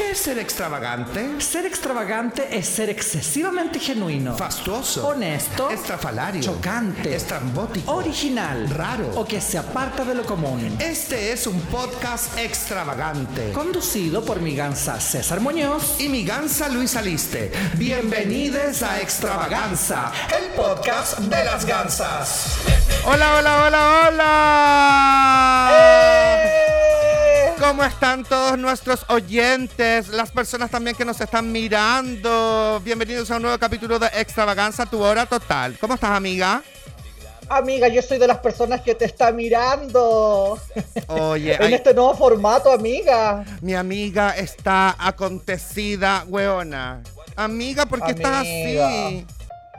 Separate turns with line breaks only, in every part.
¿Qué es ser extravagante?
Ser extravagante es ser excesivamente genuino,
Fastuoso.
honesto,
Estrafalario.
chocante,
Estrambótico.
original,
Raro.
o que se aparta de lo común.
Este es un podcast extravagante.
Conducido por mi gansa César Muñoz.
Y mi gansa Luis Aliste. Bienvenidos a Extravaganza, el podcast de las gansas. Hola, hola, hola, hola. ¿Cómo están todos nuestros oyentes? Las personas también que nos están mirando. Bienvenidos a un nuevo capítulo de Extravaganza, tu hora total. ¿Cómo estás, amiga?
Amiga, yo soy de las personas que te está mirando.
Oye,
en
ay,
este nuevo formato, amiga.
mi amiga está acontecida, weona. Amiga, ¿por qué estás así?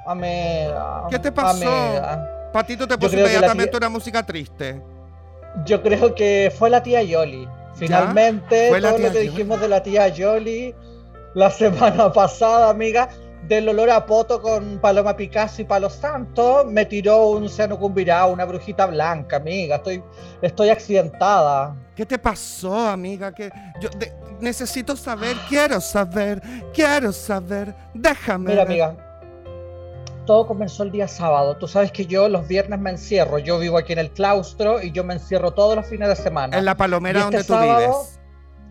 Amiga.
¿Qué te pasó?
Amiga.
Patito te puso inmediatamente
tía-
una música triste.
Yo creo que fue la tía Yoli. Finalmente,
¿Fue la
todo lo que
Yoli?
dijimos de la tía Yoli la semana pasada, amiga, del olor a poto con Paloma Picasso y Palo Santo, me tiró un seno cumbirá, una brujita blanca, amiga. Estoy, estoy accidentada.
¿Qué te pasó, amiga? Que yo de- necesito saber, quiero saber, quiero saber. Déjame.
Mira,
ver.
amiga, todo comenzó el día sábado. Tú sabes que yo los viernes me encierro. Yo vivo aquí en el claustro y yo me encierro todos los fines de semana.
En la palomera
este
donde tú
sábado,
vives.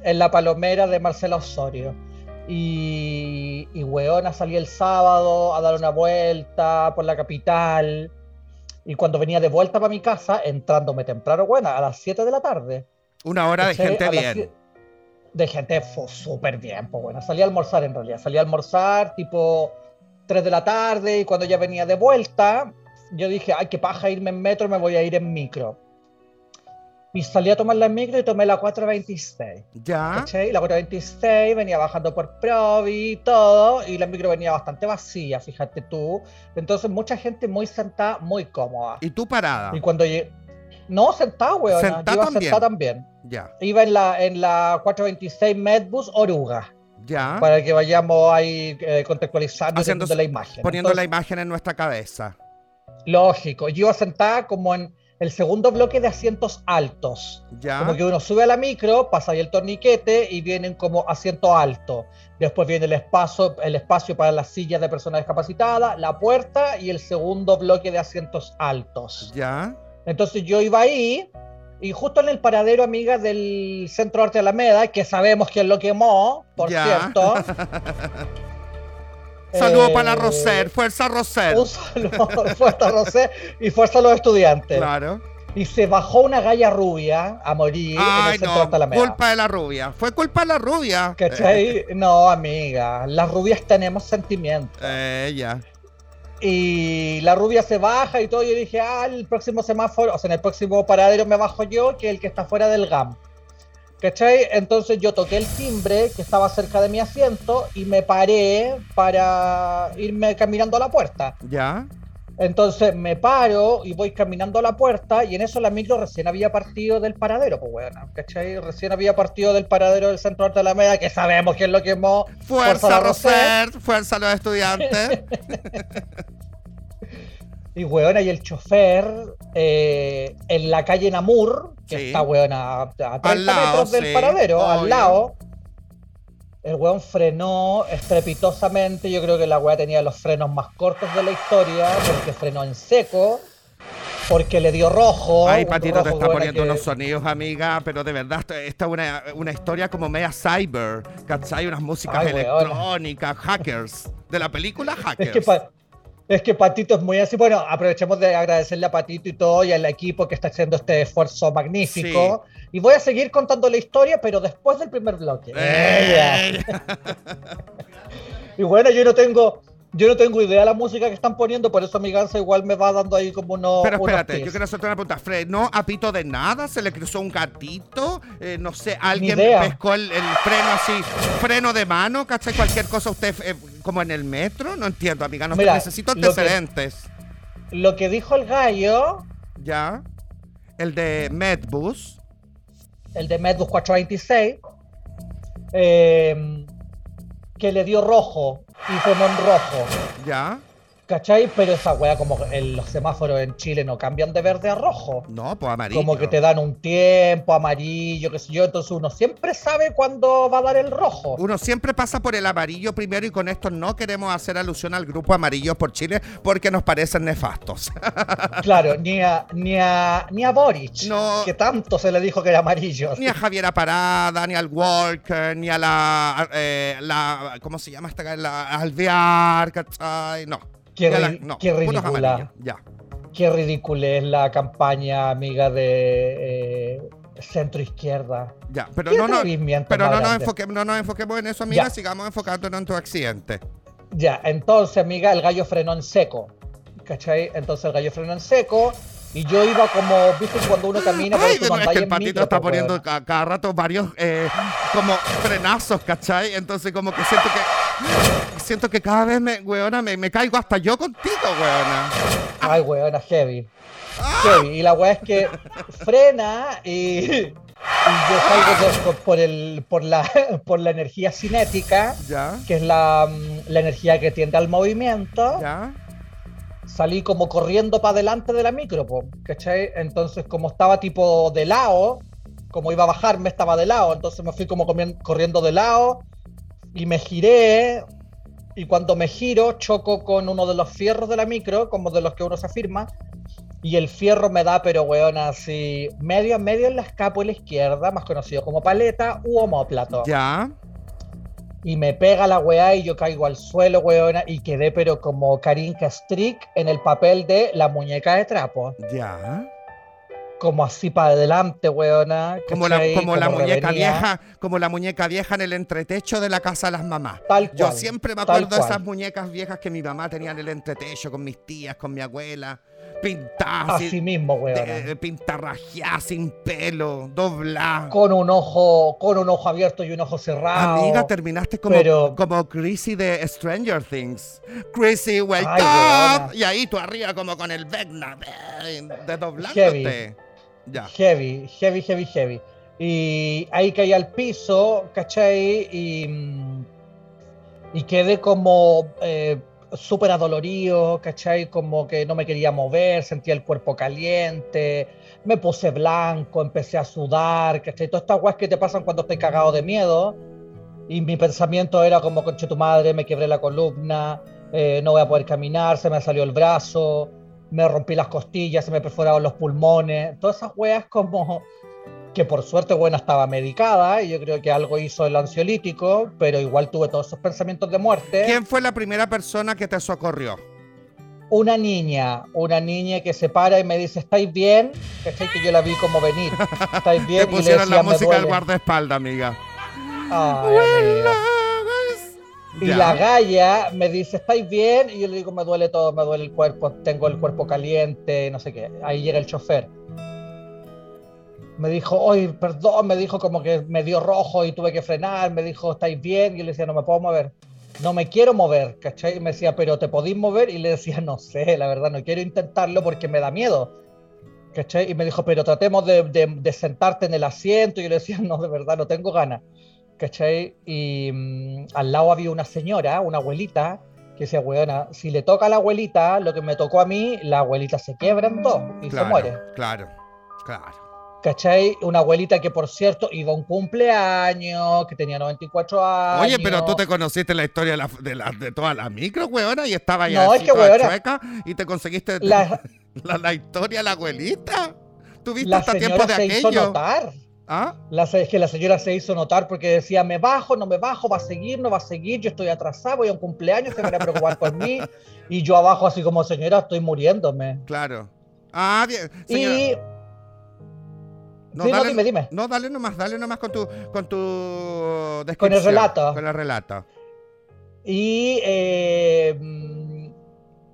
En la palomera de Marcela Osorio. Y, y weona, salí el sábado a dar una vuelta por la capital. Y cuando venía de vuelta para mi casa, entrándome temprano, buena, a las 7 de la tarde.
Una hora de gente bien.
De gente fue súper bien, pues bueno. Salí a almorzar en realidad. Salí a almorzar tipo 3 de la tarde y cuando ya venía de vuelta, yo dije, ay, qué paja irme en metro, me voy a ir en micro. Y salí a tomar la micro y tomé la 426.
¿Ya?
¿cachai? La 426 venía bajando por Provi y todo, y la micro venía bastante vacía, fíjate tú. Entonces, mucha gente muy sentada, muy cómoda.
¿Y tú parada?
Y cuando llegué. No, sentada, weón.
Sentada también.
sentada también.
Ya.
Iba en la, en la 426 Medbus Oruga,
Ya.
para que vayamos ahí eh, contextualizando
Haciendo-
la imagen.
Poniendo la imagen en nuestra cabeza.
Lógico. Yo iba sentada como en el segundo bloque de asientos altos.
Ya.
Como que uno sube a la micro, pasa ahí el torniquete y vienen como asiento alto. Después viene el espacio, el espacio para las sillas de personas discapacitadas, la puerta y el segundo bloque de asientos altos.
Ya.
Entonces yo iba ahí y justo en el paradero, amiga, del Centro Arte Alameda, que sabemos quién lo quemó, por
Ya.
cierto.
Saludo
Eh,
para Roser. Fuerza Roser.
Un saludo, fuerza Rosé y fuerza a los estudiantes.
Claro.
Y se bajó una galla rubia a morir en el Centro
no.
Arte Alameda.
Culpa de la rubia. Fue culpa de la rubia.
¿Cachai? No, amiga, las rubias tenemos sentimientos.
Eh, ya.
Y la rubia se baja y todo. Yo dije, ah, el próximo semáforo, o sea, en el próximo paradero me bajo yo, que el que está fuera del GAM. ¿Cachai? Entonces yo toqué el timbre que estaba cerca de mi asiento y me paré para irme caminando a la puerta.
Ya.
Entonces me paro y voy caminando a la puerta y en eso la micro recién había partido del paradero, pues bueno, ¿cachai? Recién había partido del paradero del Centro Arte de la Alameda, que sabemos quién lo quemó.
Fuerza,
la
Roser. Fuerza a los estudiantes.
Y weona, y el chofer eh, en la calle Namur, que
Sí.
está weona a, a 30
Al lado,
metros del
sí,
paradero,
obvio.
al lado. El weón frenó estrepitosamente. Yo creo que la weá tenía los frenos más cortos de la historia, porque frenó en seco, porque le dio rojo.
Ay, Patito, te está poniendo
que-
unos sonidos, amiga, pero de verdad, esta es una, una historia como media cyber, ¿cachai? Unas músicas
Ay,
electrónicas, hackers, de la película Hackers.
Es que, Pa- es que Patito es muy así. Bueno, aprovechemos de agradecerle a Patito y todo y al equipo que está haciendo este esfuerzo magnífico. Y voy a seguir contando la historia, pero después del primer bloque.
Eh,
Y bueno, yo no tengo, yo no tengo idea de la música que están poniendo, por eso mi gansa igual me va dando ahí como unos.
Pero espérate, yo quiero hacerte una pregunta. ¿Frenó a pito de nada? ¿Se le cruzó un gatito? Eh, no sé, alguien pescó el, el freno así, freno de mano, ¿cachai? Cualquier cosa usted, eh, como en el metro. No entiendo, amiga, no
Mira,
necesito
lo que-
antecedentes.
Lo que dijo el gallo,
¿Ya? El de Medbus.
el de Medbus 426, eh, que le dio rojo y frenó en rojo.
¿Ya?
¿Cachai? Pero esa weá, como el- los semáforos en Chile no cambian de verde a rojo.
No, pues amarillo.
Como que te dan un tiempo amarillo, qué sé yo. Entonces uno siempre sabe cuándo va a dar el rojo.
Uno siempre pasa por el amarillo primero y con esto no queremos hacer alusión al grupo Amarillos por Chile porque nos parecen nefastos.
Claro, ni a, ni a, ni a Boric,
No.
que tanto se le dijo que era amarillo.
ni a Javiera Parada, ni al Walker, ni a la, eh, la ¿cómo se llama esta? La Alvear, ¿cachai? No.
Qué
la- no,
ridícula.
Ya.
Qué ridícula es la campaña amiga de eh, centro izquierda.
Ya, pero
¿Qué
no, no, pero no nos, enfoquemos, no nos enfoquemos en eso, amiga,
Ya.
sigamos enfocándonos en tu accidente.
Ya, entonces, amiga, el gallo frenó en seco. ¿Cachai? Entonces el gallo frenó en seco y yo iba como, viste, cuando uno camina,
Ay,
no
es que el patito
micro,
está poniendo
weón.
ca- cada rato varios eh, como frenazos, ¿cachai? Entonces como que siento que siento que cada vez me, weona, me, me caigo hasta yo contigo, weona.
Ay, weona, heavy.
¡Ah!
Heavy. Y la weá es que frena y, y yo salgo por, por el, por, la, por la energía cinética,
Ya,
que es la, mm, la energía que tiende al movimiento.
ya.
salí como corriendo para adelante de la micro, ¿cachai? Entonces, como estaba tipo de lado, como iba a bajarme, estaba de lado, entonces me fui como corriendo de lado y me giré. Y cuando me giro, choco con uno de los fierros de la micro, como de los que uno se afirma, y el fierro me da, pero weón, así, medio a medio en la escápula izquierda, más conocido como paleta u homóplato.
Ya.
Y me pega la weá y yo caigo al suelo, weona, y quedé pero como Karin Strick en el papel de la muñeca de trapo.
Ya.
Como así para adelante, weona.
Como la, como la muñeca
revenía,
vieja, como la muñeca vieja en el entretecho de la casa de las mamás.
Tal
Yo siempre me acuerdo de esas muñecas viejas que mi mamá tenía en el entretecho con mis tías, con mi abuela, pintadas,
Así mismo, weona.
pintarrajeadas, sin pelo, dobladas.
Con un ojo, con un ojo abierto y un ojo cerrado.
Amiga, terminaste como,
pero-
como Chrissy de Stranger Things. Chrissy, wake up. Y ahí tú arriba como con el Vecna eh, de doblándote.
Heavy.
Ya.
Heavy, heavy, heavy, heavy. Y ahí caí al piso, ¿cachai? Y, mm, y quedé como eh, súper adolorido, ¿cachai? Como que no me quería mover, sentía el cuerpo caliente, me puse blanco, empecé a sudar, ¿cachai? Todas estas guas que te pasan cuando estoy cagado de miedo. Y mi pensamiento era como, conche tu madre, me quebré la columna, eh, no voy a poder caminar, se me salió el brazo, me rompí las costillas, se me perforaron los pulmones, todas esas weas como que por suerte, bueno, estaba medicada y yo creo que algo hizo el ansiolítico, pero igual tuve todos esos pensamientos de muerte.
¿Quién fue la primera persona que te socorrió?
Una niña, una niña que se para y me dice, ¿estáis bien? ¿Cachai? Que yo la vi como venir. ¿Estáis bien?
Te
Y le
pusieron
decía,
la
"Me
música del
duele".
guardaespaldas, amiga.
Ay, amiga. Y
Ya.
la galla me dice, ¿estáis bien? Y yo le digo, me duele todo, me duele el cuerpo, tengo el cuerpo caliente, no sé qué. Ahí llega el chofer. Me dijo, oye, perdón, me dijo como que me dio rojo y tuve que frenar, me dijo, ¿estáis bien? Y yo le decía, no me puedo mover. No me quiero mover, ¿cachai? Y me decía, pero ¿te podéis mover? Y le decía, no sé, la verdad, no quiero intentarlo porque me da miedo. ¿Cachai? Y me dijo, pero tratemos de, de- de sentarte en el asiento. Y yo le decía, no, de verdad, no tengo ganas. ¿Cachai? Y mm, al lado había una señora, una abuelita, que decía, weona, si le toca a la abuelita lo que me tocó a mí, la abuelita se quiebra en dos y
Claro,
se muere.
Claro, claro.
¿Cachai? Una abuelita que, por cierto, iba a un cumpleaños, que tenía 94 años.
Oye, pero tú te conociste la historia de, la, de, la- de todas las micro, weona, y estaba ahí
No, es que, weona,
chueca, y te conseguiste
La,
historia de la abuelita. ¿Tuviste hasta tiempo de
se hizo
aquello?
notar.
¿Ah?
La, es que la señora se hizo notar porque decía, me bajo, no me bajo, va a seguir, no va a seguir, yo estoy atrasado, voy a un cumpleaños, se van a preocupar por mí. Y yo abajo así como, señora, estoy muriéndome.
Claro. Ah, bien. Señora,
Y...
no,
sí, no, dime, dime.
no, dale nomás, dale nomás con tu, con tu descripción.
Con el relato.
Con el relato.
Y eh,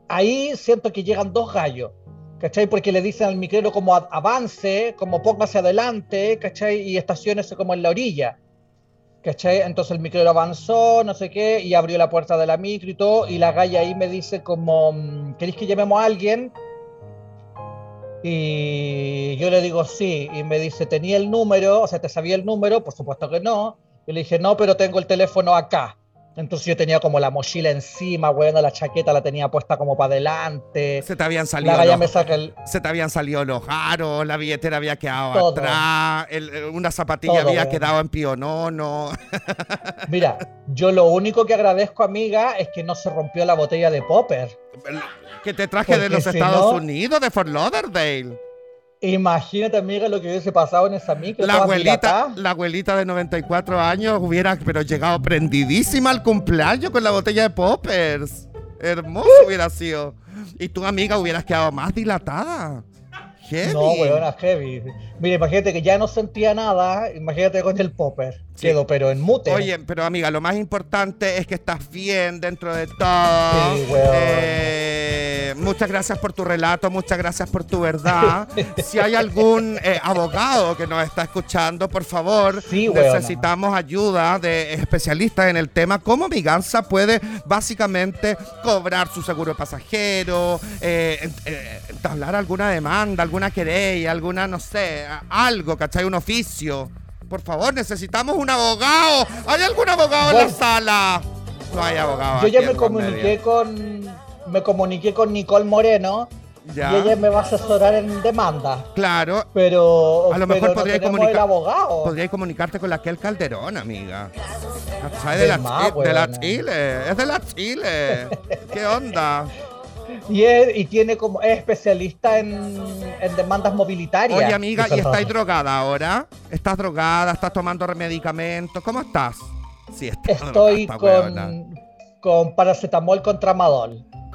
ahí siento que llegan dos gallos, ¿cachai? Porque le dicen al micrero como avance, como póngase adelante, ¿cachai? Y estaciones como en la orilla, ¿cachai? Entonces el micrero avanzó, no sé qué, y abrió la puerta de la micro y todo, y la galla ahí me dice como, mm, ¿queréis que llamemos a alguien? Y yo le digo sí, y me dice, ¿tenía el número? O sea, ¿te sabía el número? Por supuesto que no. Y le dije, no, pero tengo el teléfono acá. Entonces yo tenía como la mochila encima, bueno, la chaqueta la tenía puesta como para adelante.
Se te habían salido.
La
los,
me saca el...
Se te habían salido los aros, la billetera había quedado atrás, una zapatilla había quedado en pionono.
Mira, yo lo único que agradezco, amiga, es que no se rompió la botella de Popper.
Que te traje de los Estados Unidos, de Fort Lauderdale.
Imagínate, amiga, lo que hubiese pasado en esa micro.
La abuelita, la abuelita de 94 años hubiera pero llegado prendidísima al cumpleaños con la botella de poppers. Hermoso hubiera sido. Y tu amiga hubieras quedado más dilatada.
Heavy. No, weona, heavy. Mira, imagínate que ya no sentía nada. Imagínate con el popper. Quedo, pero en mute.
Oye, pero amiga, lo más importante es que estás bien dentro de todo. Sí, weón. Eh, muchas gracias por tu relato, muchas gracias por tu verdad. si hay algún eh, abogado que nos está escuchando, por favor, necesitamos ayuda de especialistas en el tema. ¿Cómo Miganza puede básicamente cobrar su seguro de pasajero, eh, entablar alguna demanda, alguna querella, alguna, no sé, algo, ¿cachai? Un oficio. Por favor, necesitamos un abogado. ¿Hay algún abogado en la sala? No hay abogado.
Yo ya me comuniqué con me comuniqué con Nicole Moreno y ella me va a asesorar en demanda.
Claro.
Pero
a lo mejor podría comunicar,
abogado.
Podría comunicarte con la Kel Calderón, amiga. Es de, la, de la Chile. Es de la Chile. ¿Qué onda?
Y, y tiene como es especialista en, en demandas mobilitarias.
Oye, amiga, ¿y estás drogada ahora? ¿Estás drogada? ¿Estás tomando medicamentos? ¿Cómo estás?
Sí, Estoy con, con paracetamol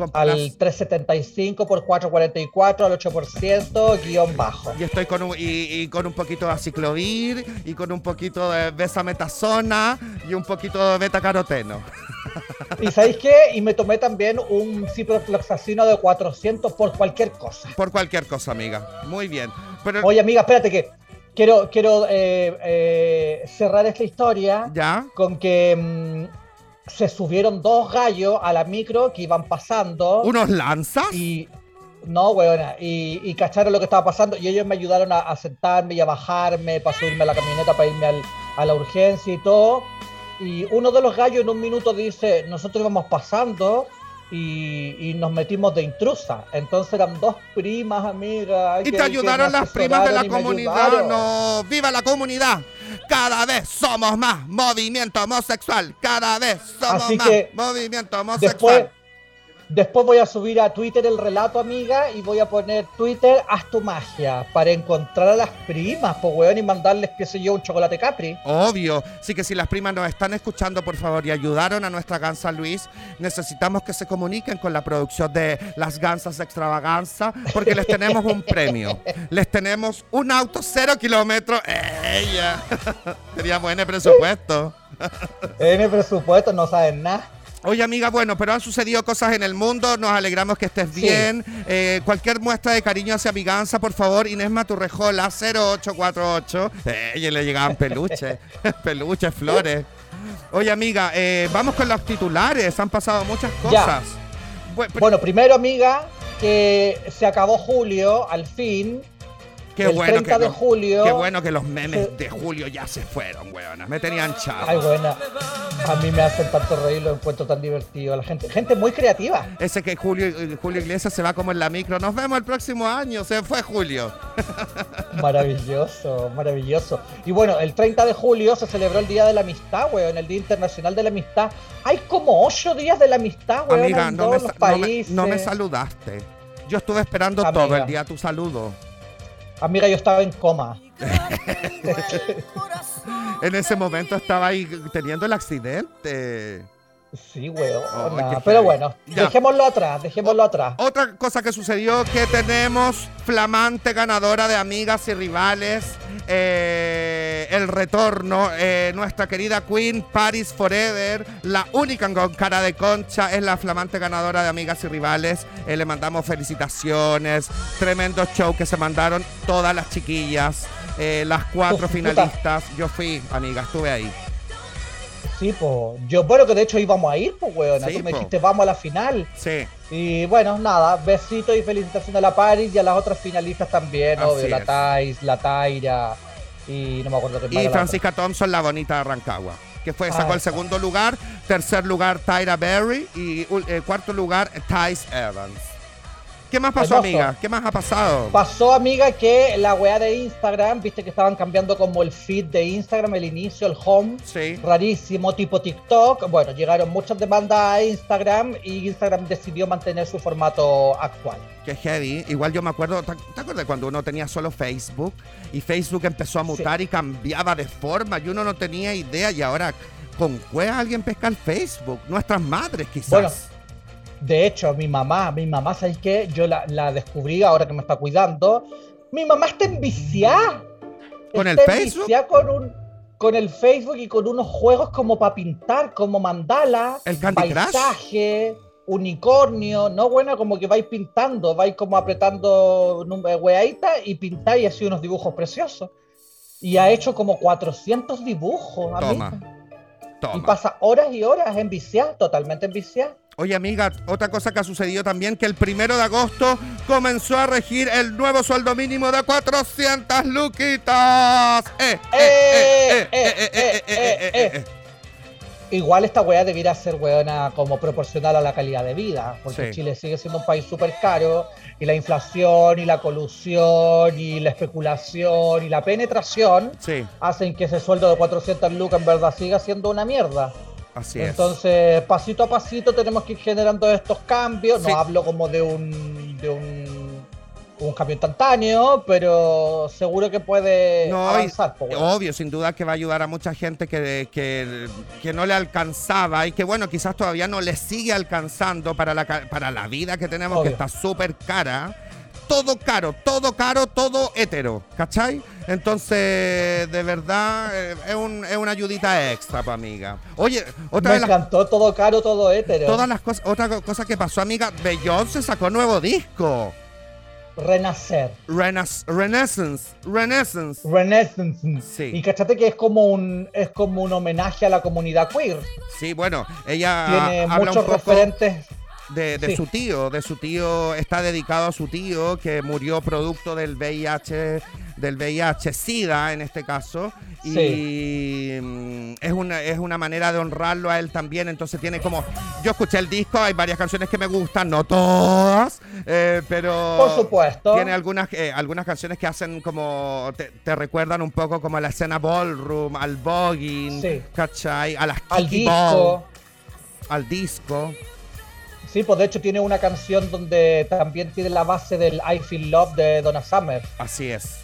con al 375 por 444 al 8% guion bajo.
Y estoy con un, y, con un poquito de aciclovir y con un poquito de besametasona y un poquito de beta caroteno.
¿Y sabéis qué? Y me tomé también un ciprofloxacino de 400 por cualquier cosa.
Por cualquier cosa, amiga. Muy bien.
Oye, amiga, espérate que quiero, quiero eh, eh, cerrar esta historia
¿Ya?
con que mm, se subieron dos gallos a la micro que iban pasando.
¿Unos lanzas?
Y. No, weona, y, cacharon lo que estaba pasando y ellos me ayudaron a, sentarme y a bajarme para subirme a la camioneta para irme a la urgencia y todo. Y uno de los gallos en un minuto dice, nosotros íbamos pasando y, nos metimos de intrusa. Entonces eran dos primas, amigas.
Y te ayudaron las primas de la comunidad. No, viva la comunidad. Cada vez somos más movimiento homosexual. Cada vez somos más movimiento homosexual.
Después voy a subir a Twitter el relato, amiga, y voy a poner Twitter, haz tu magia, para encontrar a las primas, pues weón, y mandarles, qué sé yo, un chocolate Capri.
Obvio. Sí que si las primas nos están escuchando, por favor, y ayudaron a nuestra Gansa Luis, necesitamos que se comuniquen con la producción de las Gansas Extravaganza, porque les tenemos un premio. Les tenemos un auto cero kilómetros. ¡Ella! Teníamos N presupuesto.
N presupuesto, no saben nada.
Oye, amiga, bueno, pero han sucedido cosas en el mundo. Nos alegramos que estés bien. Eh, cualquier muestra de cariño hacia Amiganza, por favor, Inés Maturrejola, 0848. Eh, le llegaban peluches, peluches, flores. Oye, amiga, eh, vamos con los titulares. Han pasado muchas cosas.
Bueno, primero, amiga, que se acabó julio, al fin.
Qué bueno que de julio. Qué bueno que los memes de julio ya se fueron, weona. Me tenían chavo.
Ay, buena. A mí me hacen tanto reír, lo encuentro tan divertido. La gente, gente muy creativa.
Ese que Julio, Julio Iglesias se va como en la micro. Nos vemos el próximo año. Se fue Julio.
Maravilloso, maravilloso. Y bueno, el 30 de julio se celebró el Día de la Amistad, weón, el Día Internacional de la Amistad. Hay como ocho días de la amistad, weón,
Amiga, en no, todos me, los países. No, me, saludaste. Yo estuve esperando todo el día tu saludo.
Amiga, yo estaba en coma.
en ese momento estaba ahí teniendo el accidente.
Sí, weón. pero bueno, dejémoslo atrás, dejémoslo atrás.
Otra cosa que sucedió que tenemos flamante ganadora de amigas y rivales. Eh, el retorno, eh, nuestra querida Queen Paris Forever, la única con cara de concha, es la flamante ganadora de amigas y rivales. Eh, le mandamos felicitaciones, tremendo show que se mandaron todas las chiquillas, las cuatro finalistas. Yo fui, amiga, estuve ahí.
Sí, pues. Yo, bueno, que de hecho íbamos a ir, pues, weón. Tú me dijiste, vamos a la final.
Sí.
Y bueno, nada, besitos y felicitaciones a la Paris y a las otras finalistas también, obvio. La Thais, la Taira y no me acuerdo qué
más. Y Francisca Thompson, la bonita de Rancagua. que fue,
Ah,
sacó el segundo lugar. Tercer lugar, Tyra Berry. Y eh, cuarto lugar, Tice Evans. ¿Qué más pasó, amiga? ¿Qué más ha pasado?
Pasó, amiga, que la weá de Instagram, viste que estaban cambiando como el feed de Instagram, el inicio, el home.
Sí.
Rarísimo, tipo TikTok. Bueno, llegaron muchas demandas a Instagram y Instagram decidió mantener su formato actual.
Qué heavy. Igual yo me acuerdo, ¿te, te acuerdas cuando uno tenía solo Facebook? Y Facebook empezó a mutar y cambiaba de forma y uno no tenía idea y ahora con cueva alguien pesca el Facebook. Nuestras madres quizás.
Bueno, De hecho, mi mamá, mi mamá, ¿sabes qué? Yo la, la descubrí ahora que me está cuidando. Mi mamá está enviciada.
¿Con el Facebook?
con un con el Facebook y con unos juegos como para pintar, como mandala,
¿El Candy Crush?
paisaje, unicornio, no bueno, como que vais pintando, vais como apretando eh, weaditas y pintáis así unos dibujos preciosos. Y ha hecho como 400 dibujos,
Toma.
amiga. Y pasa horas y horas enviciada, totalmente enviciada.
Oye amiga, otra cosa que ha sucedido también, que el primero de agosto comenzó a regir el nuevo sueldo mínimo de 400 luquitas.
Igual esta weá debiera ser weona como proporcional a la calidad de vida, porque. Chile sigue siendo un país súper caro y la inflación y la colusión y la especulación y la penetración
sí.
hacen que ese sueldo de 400 lucas en verdad siga siendo una mierda
así es.
Entonces, pasito a pasito tenemos que ir generando estos cambios.
Sí.
No hablo como de un, de un, un cambio instantáneo, pero seguro que puede
No, y-
avanzar. po, weón.
Obvio, sin duda que va a ayudar a mucha gente que, que, que no le alcanzaba y que bueno, quizás todavía no le sigue alcanzando para la, para la vida que tenemos, que está súper cara. Todo caro, todo caro, todo hetero, ¿cachai? Entonces, de verdad, eh, es, un- es una ayudita extra, pa' amiga. Oye, otra
Me
de las
encantó todo caro, todo hétero.
todas las cosas, otra co- cosa que pasó, amiga, Beyoncé sacó nuevo disco.
Renacer.
Renas- Renaissance, Renaissance.
Renaissance.
Sí.
Y cachate que es como un es como un homenaje a la comunidad queer.
Sí, bueno, ella
Tiene muchos
poco
referentes.
De, de
sí.
su tío, de su tío, está dedicado a su tío que murió producto del VIH, del VIH SIDA en este caso. Y mm, es una, es una manera de honrarlo a él también. Entonces tiene como. Yo escuché el disco, hay varias canciones que me gustan, no todas, eh, pero.
Por supuesto.
Tiene algunas, eh, algunas canciones que hacen como. Te, te recuerdan un poco como a la escena ballroom, al voguing,
Sí.
¿cachai? A las
al
Ball,
disco.
al disco.
Sí, pues de hecho tiene una canción donde también tiene la base del I Feel Love de Donna Summer.
Así es.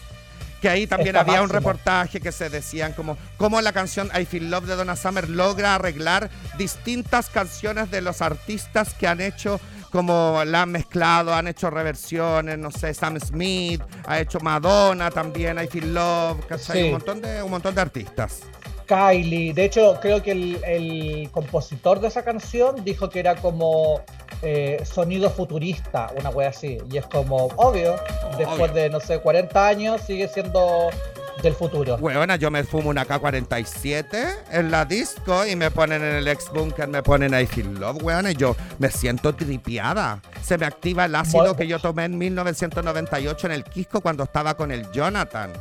Que ahí también había un reportaje que se decían como cómo la canción I Feel Love de Donna Summer logra arreglar distintas canciones de los artistas que han hecho como la han mezclado, han hecho reversiones, no sé, Sam Smith, ha hecho Madonna también, I Feel Love, ¿cachai?
Sí.
Un montón de un montón de artistas.
Kylie. De hecho, creo que el, el compositor de esa canción dijo que era como eh, sonido futurista, una wea así. Y es como, obvio, después
Obvio.
de, no sé, 40 años sigue siendo del futuro.
Weona, yo me fumo una K-47 en la disco y me ponen en el ex bunker, me ponen I Feel Love, weona, y yo me siento tripiada. Se me activa el ácido
Bueno.
que yo tomé en 1998 en el Quisco cuando estaba con el Jonathan.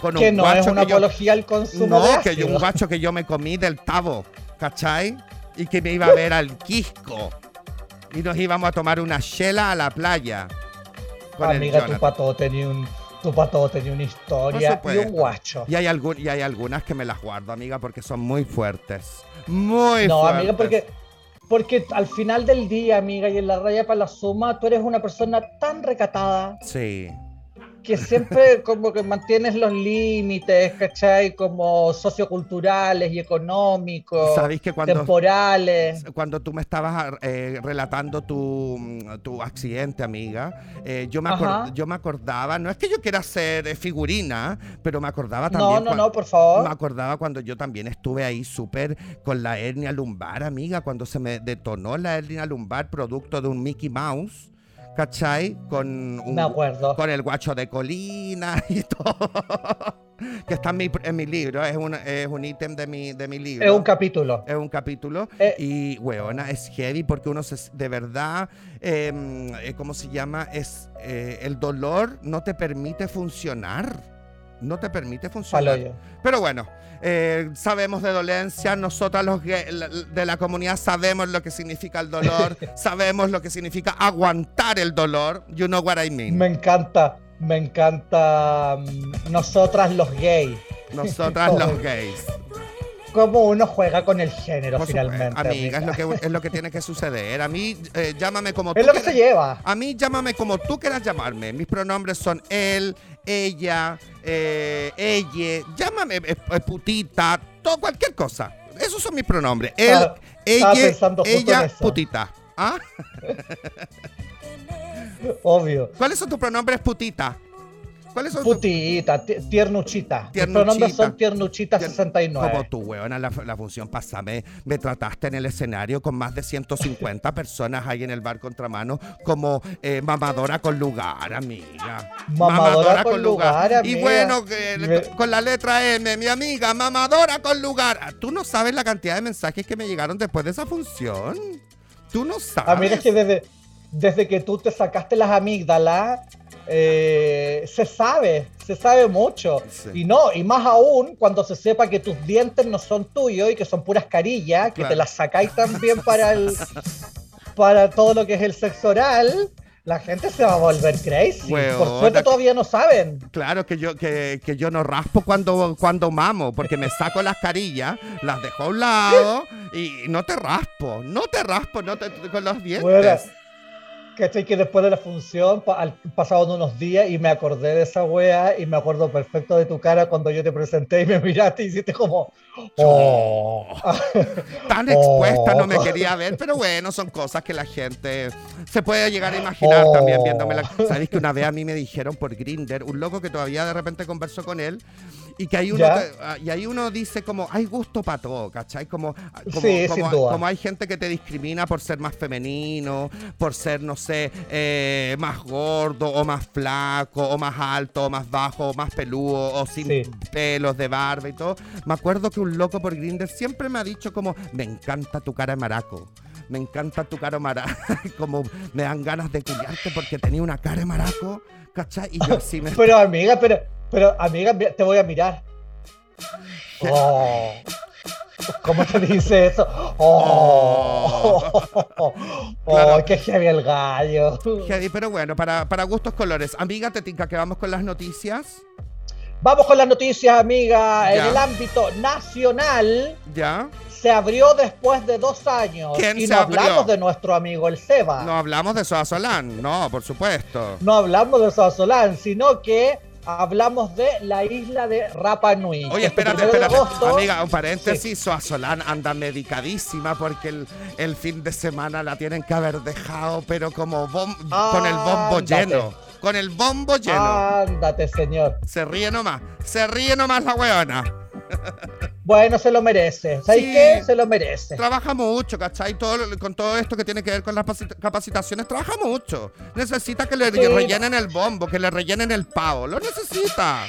Con
Que no es una
que yo-
apología al consumo de
No, que yo, un guacho que yo me comí del tabo, ¿cachai? Y que me iba a ver al Quisco. Y nos íbamos a tomar una chela a la playa. Con el
Amiga, tu pato tenía un, tu pato tenía una historia y un guacho.
Y hay, algún, y hay algunas que me las guardo, amiga, porque son muy fuertes. Muy
No,
fuertes.
amiga, porque, porque al final del día, amiga, y en la raya para la suma, tú eres una persona tan recatada
Sí.
Que siempre como que mantienes los límites, ¿cachai? Como socioculturales y económicos,
Sabéis que cuando,
temporales.
cuando tú me estabas eh, relatando tu, mm, tu accidente, amiga, eh, yo, me yo me acordaba, no es que yo quiera ser eh, figurina, pero me acordaba
No,
también.
no,
cuan-
no, por favor.
Me acordaba cuando yo también estuve ahí súper con la hernia lumbar, amiga, cuando se me detonó la hernia lumbar producto de un Mickey Mouse, ¿cachai? Con, un,
Me acuerdo.
con el guacho de colina y todo. que está en mi, en mi libro, es un, es un ítem de mi, de mi libro.
Es un capítulo.
Es un capítulo.
Eh.
y, weona, es heavy porque uno se, de verdad, em, eh, ¿cómo se llama? Es eh, el dolor no te permite funcionar. No te permite funcionar. Pero bueno, eh, sabemos de dolencia, nosotras los de la comunidad sabemos lo que significa el dolor, sabemos lo que significa aguantar el dolor. You know what I mean.
Me encanta, me encanta mm, nosotras los gays.
Nosotras los gays.
Cómo uno juega con el género
Por
finalmente.
amiga, es lo, que, es lo que tiene que suceder. A mí, eh, llámame como tú
Es lo que se
quieras.
lleva.
A mí llámame como tú quieras llamarme. Mis pronombres son él, ella, eh, ella. Llámame eh, eh, putita, todo, cualquier cosa. Esos son mis pronombres. Él, ella, ella, putita. ¿Ah?
Obvio.
¿Cuáles son tus pronombres putita? ¿Cuáles son tus
Putita, ti- tiernuchita. Mis pronombres son tiernuchita
Tier-
69.
Como tú, weona, la, la función pasada me, me trataste en el escenario con más de 150 personas ahí en el bar contramano como eh, mamadora con lugar, amiga.
Mamadora con lugar,
Y
amiga.
bueno,
Me-
con la letra M, mi amiga, mamadora con lugar. Ah, Tú no sabes la cantidad de mensajes que me llegaron después de esa función. Tú no sabes.
Amiga, es que desde, desde que tú te sacaste las amígdalas, eh, se sabe, se sabe mucho.
Sí.
Y no, y más aún cuando se sepa que tus dientes no son tuyos y que son puras carillas, que
Claro.
te las sacáis también para el para todo lo que es el sexo oral, la gente se va a volver crazy. Por suerte todavía no saben.
Claro que yo, que, que yo no raspo cuando, cuando mamo, porque me saco las carillas, las dejo a un lado y no te raspo, no te raspo, no te, con los dientes.
Bueno, ¿Cachai? Que después de la función pa- al- pasaron unos días y me acordé de esa wea y me acuerdo perfecto de tu cara cuando yo te presenté y me miraste y hiciste como. Oh.
Tan expuesta no me
Oh.
quería ver, pero bueno, son cosas que la gente se puede llegar a imaginar
Oh.
también viéndome la... ¿Sabéis que una vez a mí me dijeron por Grinder, un loco que todavía de repente converso con él, y que ahí uno, te- ah, y ahí uno dice como, hay gusto para todo, ¿cachai? Como, ah, como,
Sí,
como, hay gente que te discrimina por ser más femenino, por ser, no sé, eh, más gordo, o más flaco, o más alto, o más bajo, o más peludo, o sin
Sí.
pelos de barba y todo. Me acuerdo que un loco por Grinder siempre me ha dicho como, me encanta tu cara de maraco. Me encanta tu cara maraco. como me dan ganas de culiarte porque tenía una cara de maraco. ¿Cachai? Y yo así me...
Pero amiga, pero, pero amiga, te voy a mirar. Oh. ¿Cómo te dice eso? Oh, oh,
Claro.
qué heavy el gallo.
Heavy, Pero bueno, para, para gustos colores. Amiga, te tinca que vamos con las noticias.
Vamos con las noticias, amiga.
Ya.
En el ámbito nacional
¿Ya?
se abrió después de dos años.
¿Quién
y
se
no
abrió?
hablamos de nuestro amigo el Seba.
No hablamos de Soa Solán. No, por supuesto.
No hablamos de Seba Solán, sino que hablamos de la isla de Rapa Nui.
Oye, espérate, espérate. Amiga, un paréntesis. Soa Solán anda medicadísima porque el, el fin de semana la tienen que haber dejado, pero como bom- con el bombo lleno. Con el bombo lleno.
Ándate, señor.
Se ríe nomás. Se ríe nomás la weona.
Bueno, se lo merece. ¿Sabes
Sí.
qué? Se lo merece.
Trabaja mucho, ¿cachai? Todo, con todo esto que tiene que ver con las paci- capacitaciones, trabaja mucho. Necesita que le
Sí.
rellenen el bombo, que le rellenen el pavo. Lo necesita.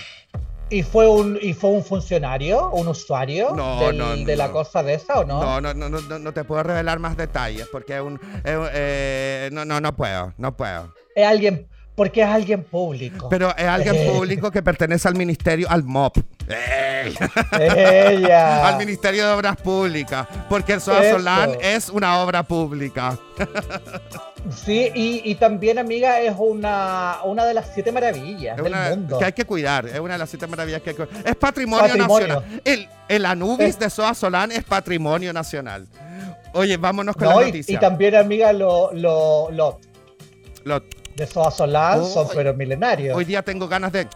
¿Y fue un, y fue un funcionario, un usuario
No,
del-
no,
de la
no.
cosa de esa o no?
No, no, no, no, no, no te puedo revelar más detalles porque es un. es un- eh, no, no, no puedo, no puedo.
Es alguien, porque es alguien público.
Pero es alguien
Eh.
público que pertenece al ministerio, al MOP. ¡Ey!
Ella.
al Ministerio de Obras Públicas. Porque el
Eso.
Solán es una obra pública.
Sí, y, y también, amiga, es una, una de las siete maravillas
Es
del
una
mundo.
que hay que cuidar, es una de las siete maravillas que hay que Es patrimonio,
Patrimonio.
nacional. El, el Anubis
Es-
de Soa Solán es patrimonio nacional. Oye, vámonos con
No,
la
y,
noticia.
y también, amiga, lo, lo, lo
Lo-
de Solán
Oh,
son pero milenarios.
hoy día tengo ganas de.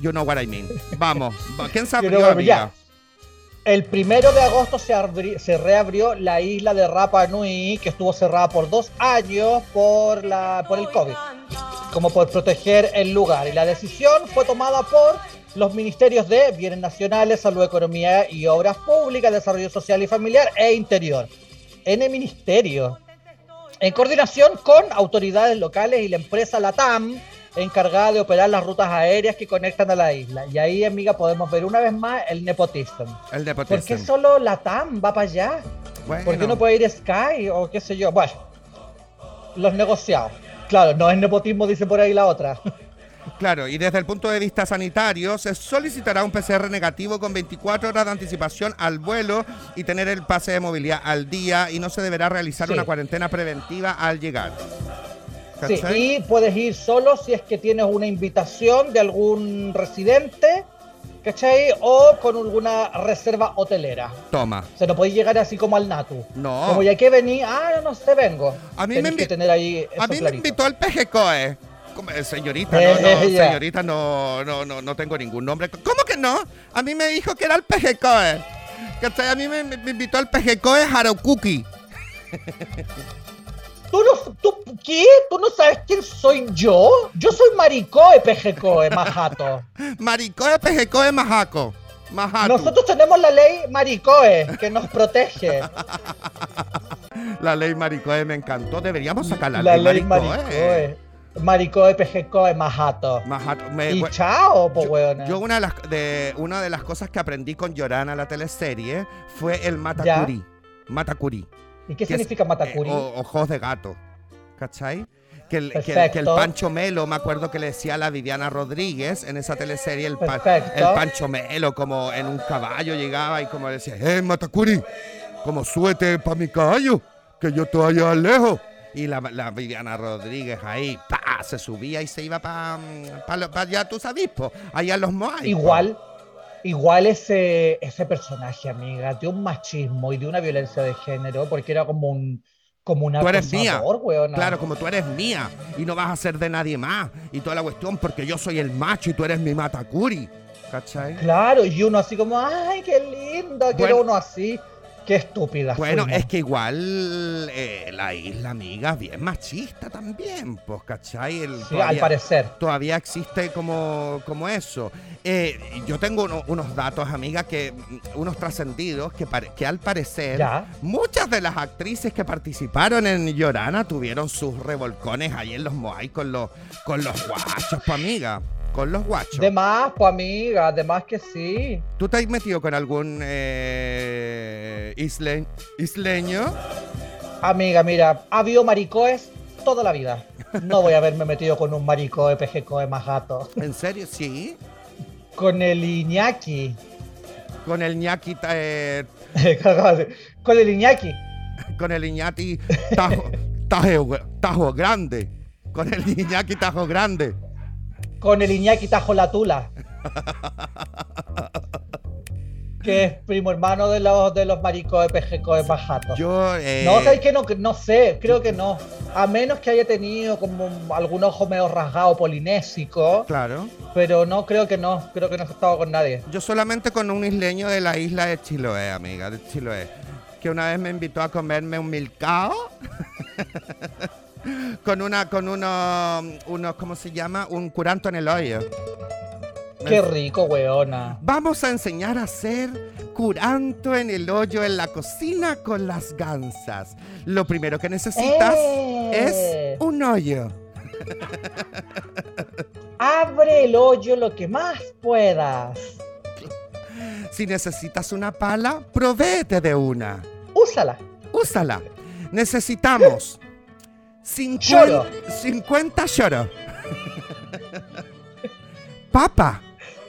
You know what I mean. Vamos. va- ¿Quién se
You know? El primero de agosto se, abri- se reabrió la isla de Rapa Nui, que estuvo cerrada por dos años por, la, por el COVID, como por proteger el lugar. Y la decisión fue tomada por los ministerios de Bienes Nacionales, Salud, Economía y Obras Públicas, Desarrollo Social y Familiar e Interior. El ministerio, en coordinación con autoridades locales y la empresa LATAM, encargada de operar las rutas aéreas que conectan a la isla. Y ahí, amiga, podemos ver una vez más el nepotismo.
El
¿Por qué solo Latam va para allá?
Bueno,
¿Por qué no puede ir Sky o qué sé yo? Bueno, los negociados. Claro, no es nepotismo, dice por ahí la otra.
Claro, y desde el punto de vista sanitario, se solicitará un PCR negativo con 24 horas de anticipación al vuelo y tener el pase de movilidad al día y no se deberá realizar
Sí.
una cuarentena preventiva al llegar.
Sí, puedes ir solo si es que tienes una invitación de algún residente, ¿cachai? O con alguna reserva hotelera.
Toma.
O sea, no podéis llegar así como al Natu.
No.
Como ya que vení, ah, no, no sé, vengo.
A mí
Tenés
me
que tener ahí
A mí me
clarito.
invitó al PGCOE. Eh, Señorita, no, no, señorita, no, no, no, no tengo ningún nombre. ¿Cómo que no? A mí me dijo que era el PGCOE. ¿Cachai? A mí me, me invitó al PGCOE Harokuki.
¿Tú no, tú, ¿Qué? ¿Tú no sabes quién soy yo? Yo soy Maricoe PGCOE, Majato.
Maricoe PGCOE Majaco. Majatu.
Nosotros tenemos la ley Maricoe que nos protege.
La ley Maricoe me encantó. Deberíamos sacar la,
La
ley,
ley
Maricoe.
Maricoe. Maricoe PGCOE, Majato.
Majato. Me-
Y
bu-
chao, po
yo, yo una de, las, de, una de las cosas que aprendí con Llorana, la teleserie, fue el Matakuri. Matakuri.
¿Y qué
que es-
significa Matakuri?
Eh, o- ojos de gato. ¿Cachai? Que el, que, el, que el
Perfecto.
Pancho Melo, me acuerdo que le decía a la Viviana Rodríguez en esa teleserie, el, pa-
Perfecto.
el Pancho Melo, como en un caballo llegaba y como decía, ¡eh, Matakuri! Como súbete para mi caballo, que yo estoy allá lejos. Y la, la Viviana Rodríguez ahí, pa, se subía y se iba para pa, pa allá, tú sabes, po, allá los Moai.
Igual, igual ese, ese personaje, amiga, de un machismo y de una violencia de género, porque era como un como un
Tú eres mía.
weona.
Claro, como tú eres mía y no vas a ser de nadie más y toda la cuestión porque yo soy el macho y tú eres mi Matakuri. ¿Cachai?
Claro, y uno así como, ay, qué lindo, quiero
Bueno.
uno así. Qué estúpida.
Bueno,
fuimos.
es que igual eh, la isla amiga bien machista también, pues, ¿cachai? El-
Sí, al parecer.
todavía existe como, como eso. Eh, yo tengo uno- unos datos, amiga, que mm, unos trascendidos que, que al parecer
Ya.
muchas de las actrices que participaron en Llorana tuvieron sus revolcones ahí en los Moai con los, con los guachos, pues, amiga. Con los guachos.
De más, pues amiga, de más que sí.
¿Tú te has metido con algún eh, isle- isleño?
Amiga, mira, ha habido maricoes toda la vida. No voy a haberme metido con un maricoe PGCOE más gato.
¿En serio? Sí.
Con el Iñaki.
Con el ñaki, eh,
con el Iñaki.
con el Iñaki tajo, tajo, tajo grande. Con el Iñaki tajo grande.
Con el Iñaki Tajo la Tula. que es primo hermano de los de los maricoes PGCOE más gatos.
Yo, eh,
No, ¿sabes qué? No, no sé, creo que no. A menos que haya tenido como algún ojo medio rasgado polinésico,
Claro.
pero no, creo que no. Creo que no he estado con nadie.
Yo solamente con un isleño de la isla de Chiloé, amiga, de Chiloé. Que una vez me invitó a comerme un milcao. con una, con uno, unos, ¿cómo se llama? Un curanto en el hoyo.
Qué rico, weona.
Vamos a enseñar a hacer curanto en el hoyo en la cocina con las gansas. Lo primero que necesitas
¡Eh!
es un hoyo.
Abre el hoyo lo que más puedas.
Si necesitas una pala, provéete de una.
Úsala.
Úsala. Necesitamos 50,
Choro.
50 choro. Papa,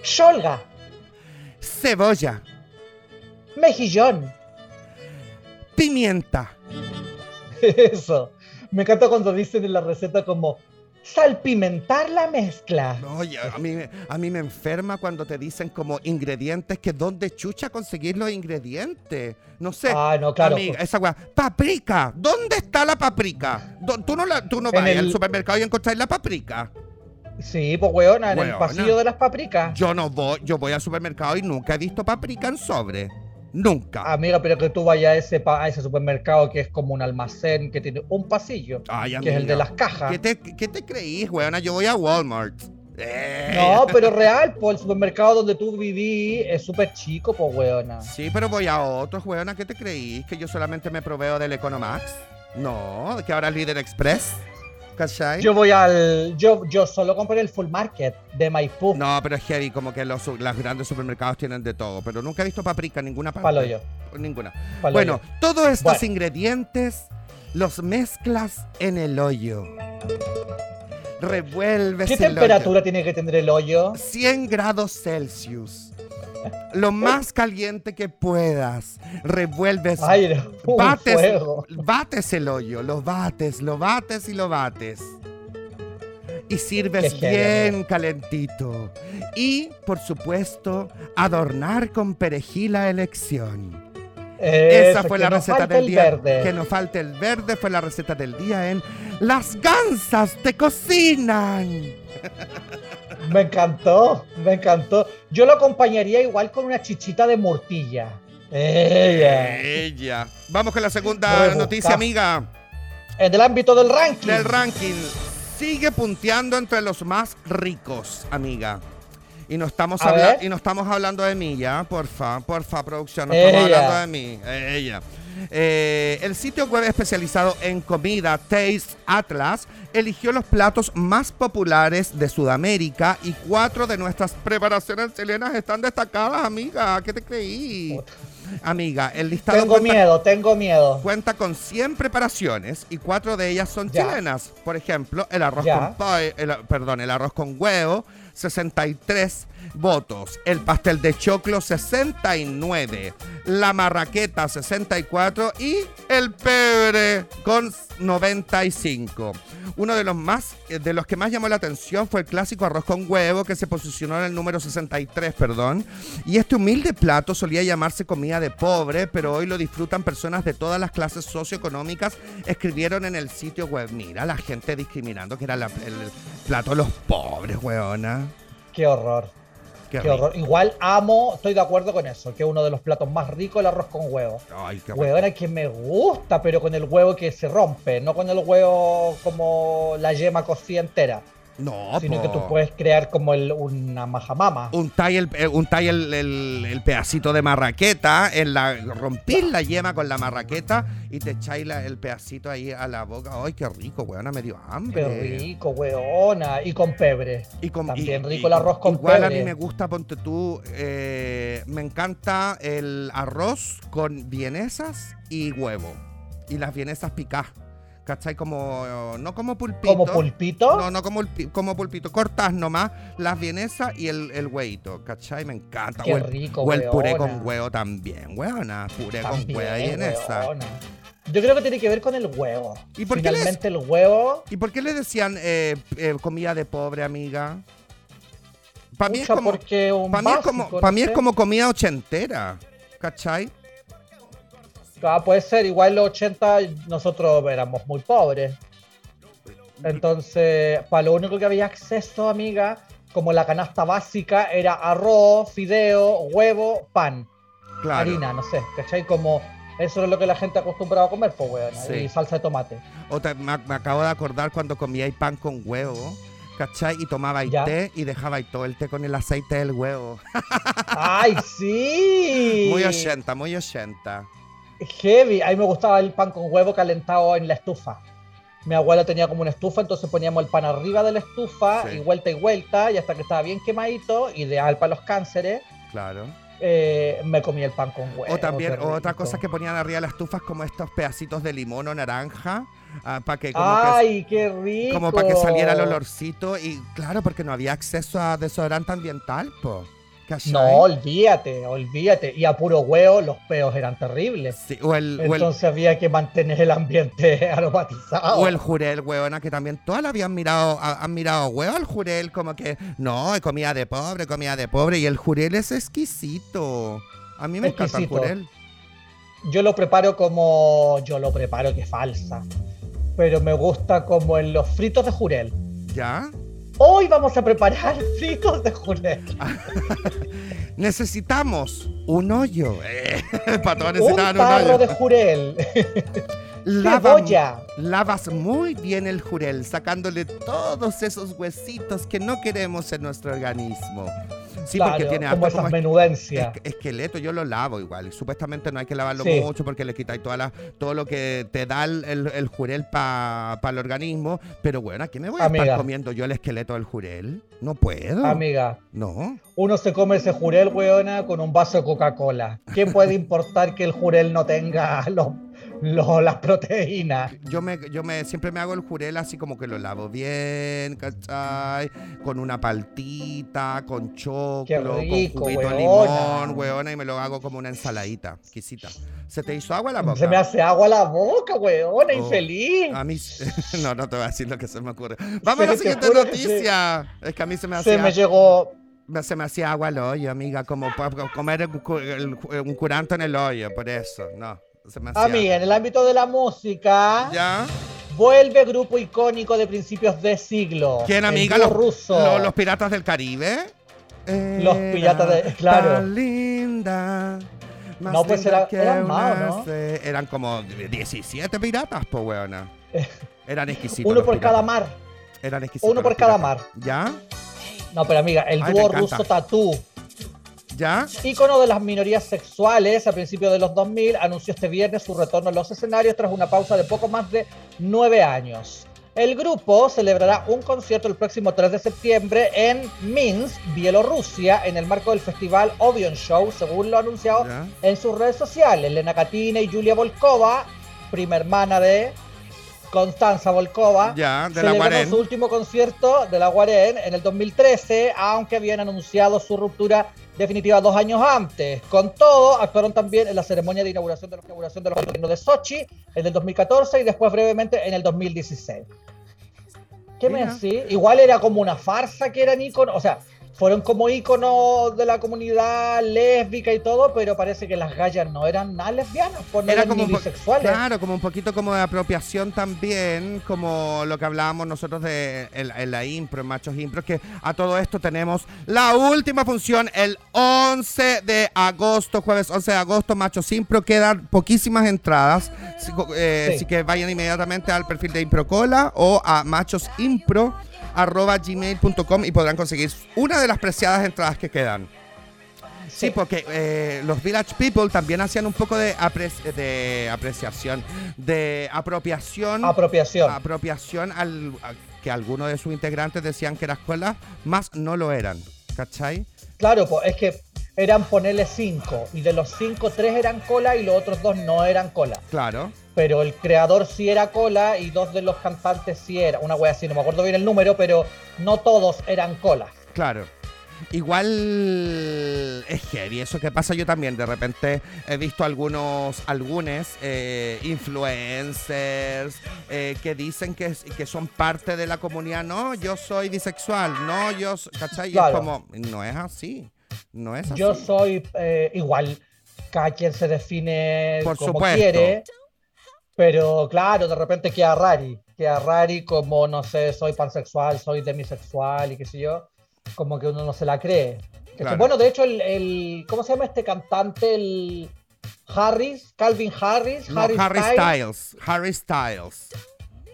Sholga.
cebolla,
Mejillón.
pimienta,
Eso. Me encanta cuando dicen en la receta como salpimentar la mezcla.
Oye, a mí, me- a mí me enferma cuando te dicen como ingredientes que dónde chucha conseguir los ingredientes. No sé.
Ah, no, claro.
Amiga, esa weá. Paprika. ¿Dónde está la paprika? Tú no, la, tú no vas
el-
al supermercado y encontrar la paprika.
Sí, pues weona, en el pasillo de las paprikas.
Yo no voy, yo voy al supermercado y nunca he visto paprika en sobre. Nunca.
Amiga, pero que tú vayas a ese, pa- a ese supermercado que es como un almacén que tiene un pasillo,
Ay,
que es el de las cajas.
¿Qué te, qué te creís, weona? Yo voy a Walmart. Eh.
No, pero real, pues el supermercado donde tú viví es súper chico, pues weona.
Sí, pero voy a otros, weona. ¿Qué te creís? ¿Que yo solamente me proveo del Economax? No, que ahora es Líder Express. ¿Cachai?
Yo voy al. Yo, yo solo compré el full market de Maipú.
No, pero es heavy, como que los, los grandes supermercados tienen de todo. Pero nunca he visto paprika en ninguna parte.
Palo yo.
Ninguna.
palo
bueno,
yo.
todos estos
Bueno.
ingredientes los mezclas en el hoyo. revuelves
¿Qué
el hoyo.
temperatura tiene que tener el hoyo?
100 grados Celsius. Lo más caliente que puedas. Revuelves.
Ay,
bates,
fuego.
bates el hoyo, lo bates, lo bates y lo bates. Y sirves
Qué
bien calentito. Y, por supuesto, adornar con perejil la elección. Esa fue la receta del
el
día.
verde.
Que no falte el verde fue la receta del día en Las gansas te cocinan.
Me encantó, me encantó. Yo lo acompañaría igual con una chichita de murtilla. Ella.
Ella. Vamos con la segunda
Rebusca.
noticia, amiga.
En el ámbito del ranking.
Del ranking. Sigue punteando entre los más ricos, amiga. Y no estamos, habla- y no estamos hablando de mí, ¿ya? Porfa, porfa, producción. No estamos hablando de mí. Ella. Eh, el sitio web especializado en comida Taste Atlas eligió los platos más populares de Sudamérica y cuatro de nuestras preparaciones chilenas están destacadas, amiga. ¿Qué te creí? Amiga, el listado
Tengo
cuenta-
miedo, tengo miedo.
cuenta con 100 preparaciones y cuatro de ellas son
Ya.
chilenas. Por ejemplo, el arroz
Ya.
con el- perdón, el arroz con huevo, 63 votos. El pastel de choclo, 69. La marraqueta, 64. Y el pebre, con 95. Uno de los más, eh, de los que más llamó la atención fue el clásico arroz con huevo, que se posicionó en el número 63, perdón. Y este humilde plato solía llamarse comida de pobre, pero hoy lo disfrutan personas de todas las clases socioeconómicas. Escribieron en el sitio web, mira, la gente discriminando que era la- el plato de los pobres, weona.
Qué horror.
Qué,
horror. Igual amo, estoy de acuerdo con eso, que uno de los platos más ricos el arroz con huevo.
Ay, qué rico.
Huevona que me gusta, pero con el huevo que se rompe, no con el huevo como la yema cocida entera,
No,
sino que tú puedes crear como el, una majamama.
Untáis el, eh, el, el- el pedacito de marraqueta, en la, rompís la yema con la marraqueta y te echáis la- el pedacito ahí a la boca. ¡Ay, qué rico, weona! Me dio hambre.
Qué rico, huevona. Y con pebre.
Y con,
También
y-
rico
y-
el arroz con
Igual a
pebre.
mí me gusta, ponte tú, eh, me encanta el arroz con vienesas y huevo. Y las vienesas picadas. ¿Cachai? Como, no como pulpito.
¿Como pulpito?
No, no como, como pulpito. Cortas nomás las vienesas y el, el huevito, ¿cachai? Me encanta.
Qué
o el,
rico,
o el puré con huevo también, weona. Puré con huevo y vienesa.
Yo creo que tiene que ver con el huevo.
¿Y por qué les-
Finalmente el huevo,
¿Y por qué le decían eh, eh, comida de pobre, amiga? Para mí es como... Para mí, es como, pa' mí es como comida ochentera, ¿cachai?
Ah, puede ser, igual los 80 nosotros éramos muy pobres. Entonces, para lo único que había acceso, amiga, como la canasta básica, era arroz, fideo, huevo, pan,
Claro.
harina, no sé, ¿cachai? Como eso es lo que la gente acostumbraba a comer, pues, weón,
Sí.
y salsa de tomate.
O te- me, me acabo de acordar cuando comíais pan con huevo, ¿cachai? Y tomabais té y dejabais todo el té con el aceite del huevo.
¡Ay, sí!
Muy 80, muy 80.
Heavy. A mí me gustaba el pan con huevo calentado en la estufa. Mi abuela tenía como una estufa, entonces poníamos el pan arriba de la estufa
Sí.
y vuelta y vuelta, y hasta que estaba bien quemadito, ideal para los cánceres,
Claro.
eh, me comía el pan con huevo.
O también, o otra cosa que ponían arriba de las estufas como estos pedacitos de limón o naranja, para que como que
¡Ay, qué rico!
como para que saliera el olorcito y claro, porque no había acceso a desodorante ambiental, po. ¿Cachai?
No, olvídate, olvídate. Y a puro huevo los peos eran terribles.
Sí, o el, o el-
Entonces había que mantener el ambiente aromatizado.
O el jurel, huevona, que también todas la habían mirado, ha- han mirado huevo al jurel, como que no, comida de pobre, comida de pobre, y el jurel es exquisito. A mí me encanta el
Exquisito.
jurel.
Yo lo preparo como. Yo lo preparo que es falsa. Pero me gusta como en los fritos de jurel.
¿Ya?
Hoy vamos a preparar fritos de jurel.
Necesitamos un hoyo. Eh, para todos
Un
necesitaban un,
tarro
hoyo.
de jurel.
Lava-
Cebolla.
lavas muy bien el jurel, sacándole todos esos huesitos que no queremos en nuestro organismo. Sí, porque tiene
como
harto
esas
como
menudencias.
Es- esqueleto yo lo lavo igual. Supuestamente no hay que lavarlo
Sí.
mucho porque le quitáis toda la, todo lo que te da el, el- el jurel para el organismo. Pero bueno, ¿a qué me voy a
Amiga.
estar comiendo yo el esqueleto del jurel? No puedo.
Amiga,
No.
uno se come ese jurel, weona, con un vaso de Coca-Cola. ¿Qué puede importar que el jurel no tenga los, lo- las proteínas.
Yo me, yo me siempre me hago el jurel así como que lo lavo bien, ¿cachai? Con una paltita, con choclo,
rico,
con juguito de limón, weona, y me lo hago como una ensaladita exquisita. ¿Se te hizo agua la boca?
Se me hace agua la boca, weona,
Oh.
infeliz.
A mí, no, no te voy a decir lo que se me ocurre. Vamos a la
te
siguiente noticia. Es que a mí se me
Se
hacía,
me llegó.
se me hacía agua al hoyo, amiga, como para comer un curanto en el hoyo, por eso, no.
Amiga, en el ámbito de la música,
¿Ya?
vuelve grupo icónico de principios de siglo.
¿Quién, amiga? Los,
ruso.
lo- los piratas del Caribe.
Los piratas de- claro.
linda. más
No, pues era- eran más, ¿no?
Eran como 17 piratas, pues, weona. Eran exquisitos.
Uno por cada mar.
Eran exquisitos.
Uno por cada mar.
¿Ya?
No, pero amiga, el
Ay,
dúo ruso Tatú,
¿Ya?
ícono de las minorías sexuales a principios de los 2000, anunció este viernes su retorno a los escenarios tras una pausa de poco más de nueve años. El grupo celebrará un concierto el próximo 3 de septiembre en Minsk, Bielorrusia, en el marco del festival Odeon Show, según lo anunciado
¿Ya?
en sus redes sociales. Lena Katina y Julia Volkova, prima hermana de Constanza Volkova,
Ya, de la Guarén.
su último concierto de la Guarén en el 2013, aunque habían anunciado su ruptura definitiva dos años antes. Con todo, actuaron también en la ceremonia de inauguración de la inauguración de los Juegos de Sochi en el 2014 y después brevemente en el 2016. ¿Qué me decís? Igual era como una farsa que eran íconos, o sea, fueron como íconos de la comunidad lésbica y todo, pero parece que las gallas no eran nada lesbianas, pues no
Era
eran
como
ni bisexuales.
Claro, como un poquito como de apropiación también, como lo que hablábamos nosotros de en, en la impro, en Machos Impro, que a todo esto tenemos la última función el 11 de agosto, jueves 11 de agosto, Machos Impro, quedan poquísimas entradas, eh,
Sí.
así que vayan inmediatamente al perfil de Improcola o a machosimpro arroba gmail.com y podrán conseguir una de las preciadas entradas que quedan. Sí, porque eh, los Village People también hacían un poco de, apre- de apreciación, de apropiación,
Apropiación.
apropiación al, a- que algunos de sus integrantes decían que era escuela, más no lo eran, ¿cachai?
Claro, pues es que eran ponerle cinco y de los cinco, tres eran cola y los otros dos no eran cola.
Claro,
Pero el creador sí era cola y dos de los cantantes sí era. Una wea así, no me acuerdo bien el número, pero no todos eran cola.
claro. Igual es heavy, eso que pasa yo también. De repente he visto algunos, algunos eh, influencers eh, que dicen que, que son parte de la comunidad. No, yo soy bisexual. No, yo, ¿cachai? Y es como, no es así. No es así.
Yo soy eh, igual, cada quien se define
Por
como
supuesto.
quiere. Pero claro, de repente queda rari. Queda rari como, no sé, soy pansexual, soy demisexual y qué sé yo. Como que uno no se la cree.
Claro.
Bueno, de hecho, el, el- ¿Cómo se llama este cantante? El Harris, Calvin Harris.
No,
Harry
Harry
Styles.
Styles. Harry Styles.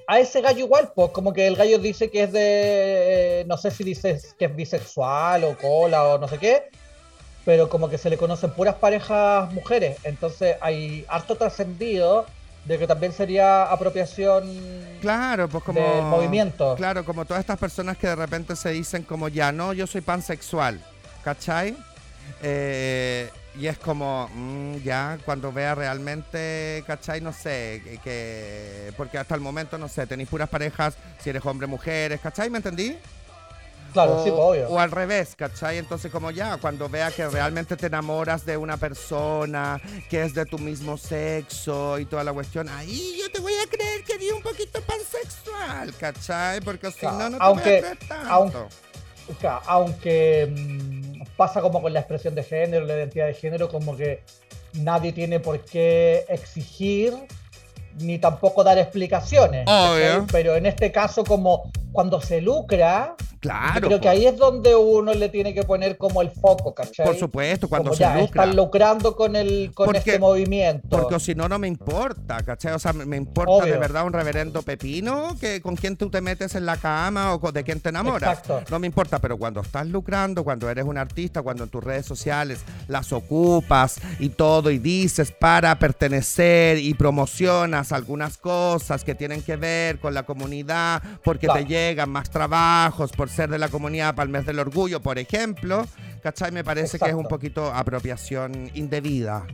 A ese gallo igual, pues como que el gallo dice que es de, no sé si dice que es bisexual o cola o no sé qué, pero como que se le conocen puras parejas mujeres, entonces hay harto trascendido de que también sería apropiación
Claro, pues como.
del movimiento.
Claro, como todas estas personas que de repente se dicen como ya, no, yo soy pansexual, ¿cachai? Eh, y es como, mm, ya, cuando vea realmente, ¿cachai? No sé, que, que- porque hasta el momento, no sé, tenéis puras parejas, si eres hombre, mujeres, ¿cachai? ¿Me entendí?
Claro,
o,
sí, pues, obvio.
o al revés, ¿cachai? Entonces como ya, cuando vea que realmente te enamoras de una persona que es de tu mismo sexo y toda la cuestión, ahí yo te voy a creer que eres un poquito pansexual, ¿cachai? Porque si
Claro,
no, no te
aunque-
voy a creer tanto.
aunque- aunque mm, pasa como con la expresión de género, la identidad de género, como que nadie tiene por qué exigir ni tampoco dar explicaciones.
Obvio.
¿cachai? Pero en este caso, como cuando se lucra,
Claro,
creo que ahí es donde uno le tiene que poner como el foco, ¿cachai?
por supuesto, cuando
Como
se
ya,
lucra.
están lucrando con, el, con
Porque-
este movimiento.
Porque si no, no me importa, ¿cachai? O sea, me, me importa de verdad un reverendo pepino que con quién tú te metes en la cama o con- de quién te enamoras.
Exacto.
No me importa, pero cuando estás lucrando, cuando eres un artista, cuando en tus redes sociales las ocupas y todo y dices para pertenecer y promocionas algunas cosas que tienen que ver con la comunidad, porque
Claro.
te llegan más trabajos por ser de la comunidad para el mes del orgullo, por ejemplo, ¿cachai? Me parece que es un
Exacto.
poquito apropiación indebida.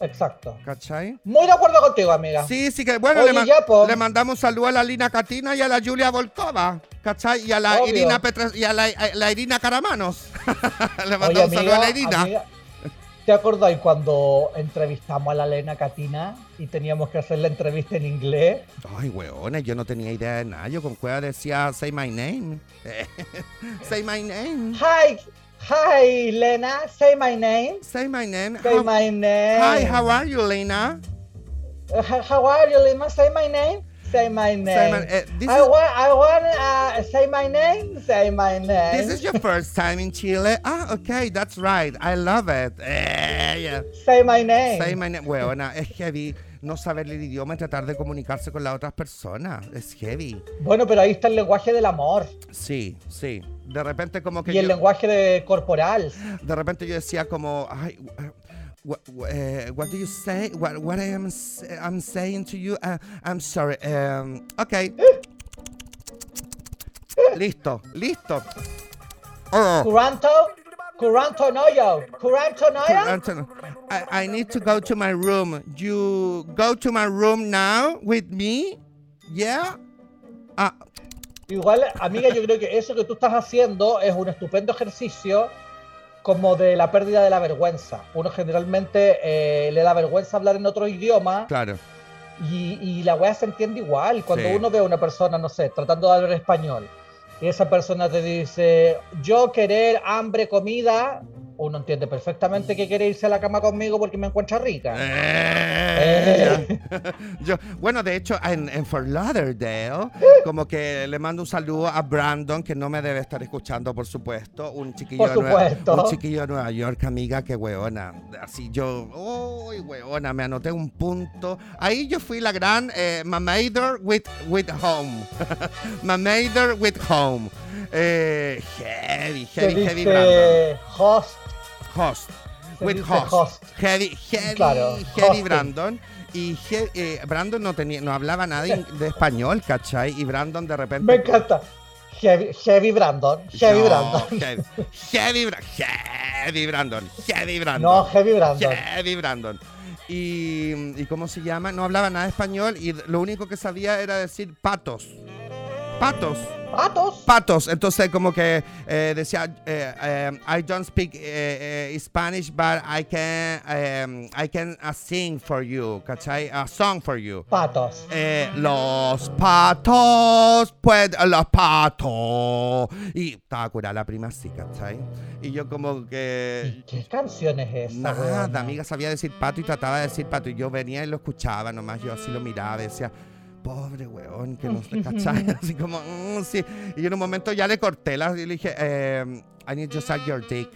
Exacto.
¿Cachai?
Muy de acuerdo contigo, amiga.
Sí, sí que bueno,
Oye,
le,
ya,
le mandamos un saludo a la Lina Catina y a la Julia Volkova, ¿cachai? Y a la
Obvio.
Irina Petra y a la, a la Irina Caramanos. le mandamos un saludo a la Irina.
amiga, ¿Te acordáis cuando entrevistamos a la Elena Catina y teníamos que hacer la entrevista en inglés?
Ay, weona, yo no tenía idea de nada. Yo con cueva decía, say my name. say my name.
Hi, hi, Lena, say my name.
Say my name.
Say
How-
my name.
Hi, how are you, Lena?
Uh, how are you, Lena? Say my name. Say my name.
Say my- this
I
is-
want, I want, uh, say my name. Say my name.
This is your first time in Chile? Ah, okay, that's right. I love it. Eh, yeah.
Say my name.
Say my name. Weona, es heavy no saber el idioma y tratar de comunicarse con las otras personas. Es heavy.
Bueno, pero ahí está el lenguaje del amor
Sí, sí. De repente como que
y el
yo,
lenguaje de corporal.
de repente yo decía como, ay, what, what do you say? What, what I am I'm saying to you? Uh, I'm sorry. Um, okay. listo, listo. Oh.
Curanto, curanto no yo, curanto no yo.
Anton, I, I need to go to my room. You go to my room now with me? Yeah? Ah,
Igual, amiga, yo creo que eso que tú estás haciendo es un estupendo ejercicio como de la pérdida de la vergüenza. Uno generalmente eh, le da vergüenza hablar en otro idioma
claro.
y, y la weá se entiende igual. Cuando
Sí.
uno ve a una persona, no sé, tratando de hablar español y esa persona te dice, yo querer hambre, comida, uno entiende perfectamente que quiere irse a la cama conmigo porque me encuentra rica.
Eh, Yo, bueno, de hecho, en, en Fort Lauderdale, como que le mando un saludo a Brandon, que no me debe estar escuchando, por supuesto. Un chiquillo,
Por
de Nueva- un chiquillo de Nueva York, amiga, que weona. Así yo, uy, weona, me anoté un punto. Ahí yo fui la gran eh, Mamader with, with home. Mamader with home. Eh, heavy, heavy, heavy Brandon.
host.
Host. With host.
host.
Heavy, heavy,
Claro,
heavy
hosting.
Brandon. Y eh, Brandon no tenía, no hablaba nada de, de español, ¿cachai? Y Brandon de repente.
Me encanta. Heavy, heavy Brandon. Heavy
No,
Brandon.
Heavy, heavy, Bra- heavy Brandon. Heavy Brandon.
No, Heavy Brandon.
Heavy Brandon. Y, ¿Y cómo se llama? No hablaba nada de español y lo único que sabía era decir patos. Patos.
¿Patos?
patos. Entonces, como que eh, decía, eh, eh, I don't speak eh, eh, Spanish, but I can, eh, I can uh, sing for you, ¿cachai? A song for you.
Patos.
Los patos, pues los patos. Y estaba curada la prima así, ¿cachai? Y yo como que...
¿Qué canción es esa?
Nada,
weona?
amiga sabía decir pato y trataba de decir pato. Y yo venía y lo escuchaba nomás, yo así lo miraba decía, pobre weón, que no se cachai. Así como, "Mm, sí. Y en un momento ya le corté la y le dije, eh, I need to suck your dick.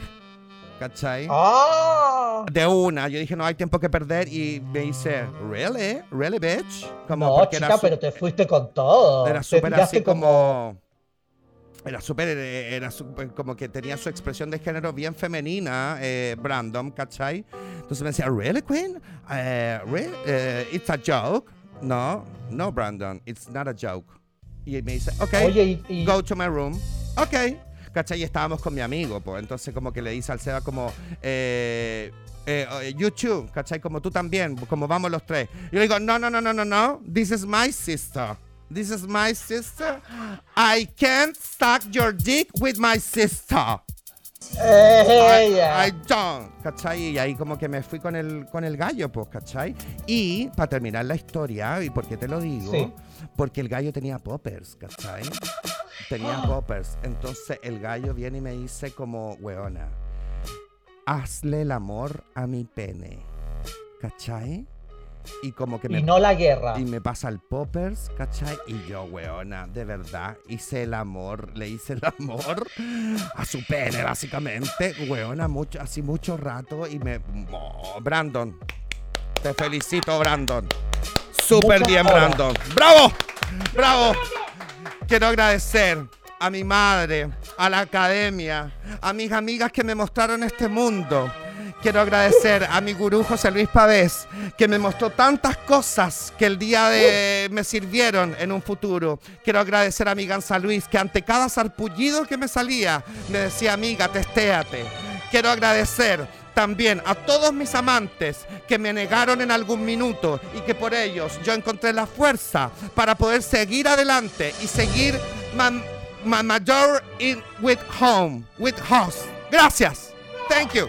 ¿Cachai?
¡Ah!
De una, yo dije, no hay tiempo que perder. Y me dice, ¿really? ¿really, bitch? Como
No,
porque
chica,
era
pero te fuiste con todo.
era súper así como. Era súper, eh, era súper como que tenía su expresión de género bien femenina, eh, Brandon, ¿cachai? Entonces me decía, ¿really, Queen? Eh, really? Eh, ¿It's a joke? No, no, Brandon, it's not a joke. Y me dice, ok,
Oye, y, y-
go to my room. Ok. ¿Cachai? Y estábamos con mi amigo, pues. Entonces, como que le dice al Seba, como, eh, eh, you too, ¿cachai? Como tú también, como vamos los tres. Y le digo, no, no, no, no, no, no. This is my sister. This is my sister. I can't suck your dick with my sister. I,
ella.
I don't, ¿cachai? Y ahí como que me fui con el, con el gallo, pues, ¿cachai? Y para terminar la historia, ¿y por qué te lo digo?
Sí.
Porque el gallo tenía poppers, ¿cachai? Tenía poppers. Entonces el gallo viene y me dice como, weona, hazle el amor a mi pene, ¿cachai? Y como que me
y no la guerra.
y me pasa el poppers, ¿cachai? Y yo, weona, de verdad, hice el amor, le hice el amor a su pene, básicamente, weona, mucho, así mucho rato y me... oh, Brandon, te felicito, Brandon. Súper bien,
horas.
Brandon. ¡Bravo! ¡Bravo! Quiero agradecer a mi madre, a la academia, a mis amigas que me mostraron este mundo. Quiero agradecer a mi gurú José Luis Pavés, que me mostró tantas cosas que el día de me sirvieron en un futuro. Quiero agradecer a mi Gansa Luis, que ante cada sarpullido que me salía, me decía, amiga, testéate. Quiero agradecer también a todos mis amantes que me negaron en algún minuto y que por ellos yo encontré la fuerza para poder seguir adelante y seguir my, my major in with home, with house. Gracias. Thank you.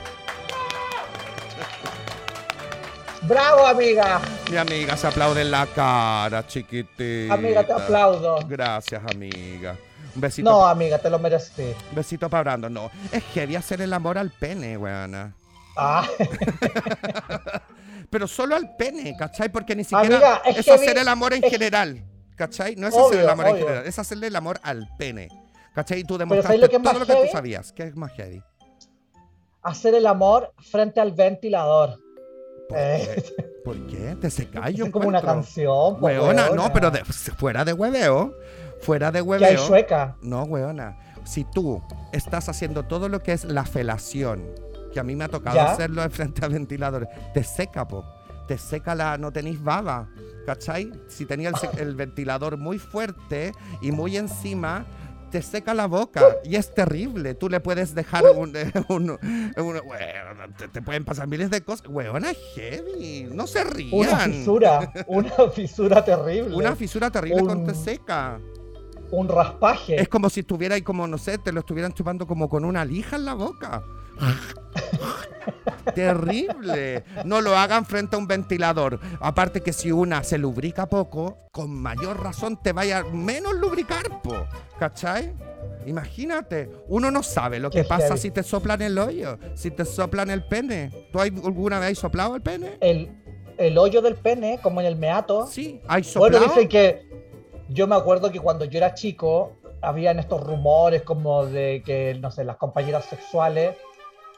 ¡Bravo, amiga!
Mi amiga se aplaude en la cara, chiquitita.
Amiga, te aplaudo.
Gracias, amiga. Un besito.
No, amiga, te lo merecí.
Un besito para Brandon. No, es heavy hacer el amor al pene, weona.
Ah,
Pero solo al pene, ¿cachai? Porque ni siquiera
Amiga, es
hacer el amor en
es-
general, ¿cachai? No es
Obvio,
hacer el amor en general, es hacerle el amor al pene. ¿Cachai? Y tú
¿sabes
demostraste
lo que es
todo lo que tú sabías. ¿Qué es más heavy?
hacer el amor frente al ventilador.
¿Por
Eh.
qué? ¿Por qué? Te se cae yo
Es como una canción.
Weona, no,
weona.
pero de- fuera de hueveo, fuera de
Que hay
hueveo.
sueca.
No, weona. Si tú estás haciendo todo lo que es la felación, que a mí me ha tocado
¿Ya?
hacerlo frente a ventiladores, te seca, po. Te seca la. No tenéis baba. ¿Cachai? Si tenía el ventilador muy fuerte y muy encima. Te seca la boca y es terrible. Tú le puedes dejar un. un- un- weona, te, te pueden pasar miles de cosas. Weona, es heavy. No se rían.
Una fisura. Una fisura terrible.
Una fisura terrible con te seca.
un raspaje.
Es como si estuviera ahí como, no sé, te lo estuvieran chupando como con una lija en la boca. Terrible. No lo hagan frente a un ventilador. Aparte que si una se lubrica poco, con mayor razón te vaya a menos lubricar, po. ¿Cachai? Imagínate, uno no sabe lo que pasa si te soplan el hoyo, si te soplan el pene. ¿Tú hay- alguna vez has soplado el pene?
El, el hoyo del pene, como en el meato.
Sí, hay
Bueno,
soplado.
dicen que yo me acuerdo que cuando yo era chico, habían estos rumores como de que, no sé, las compañeras sexuales,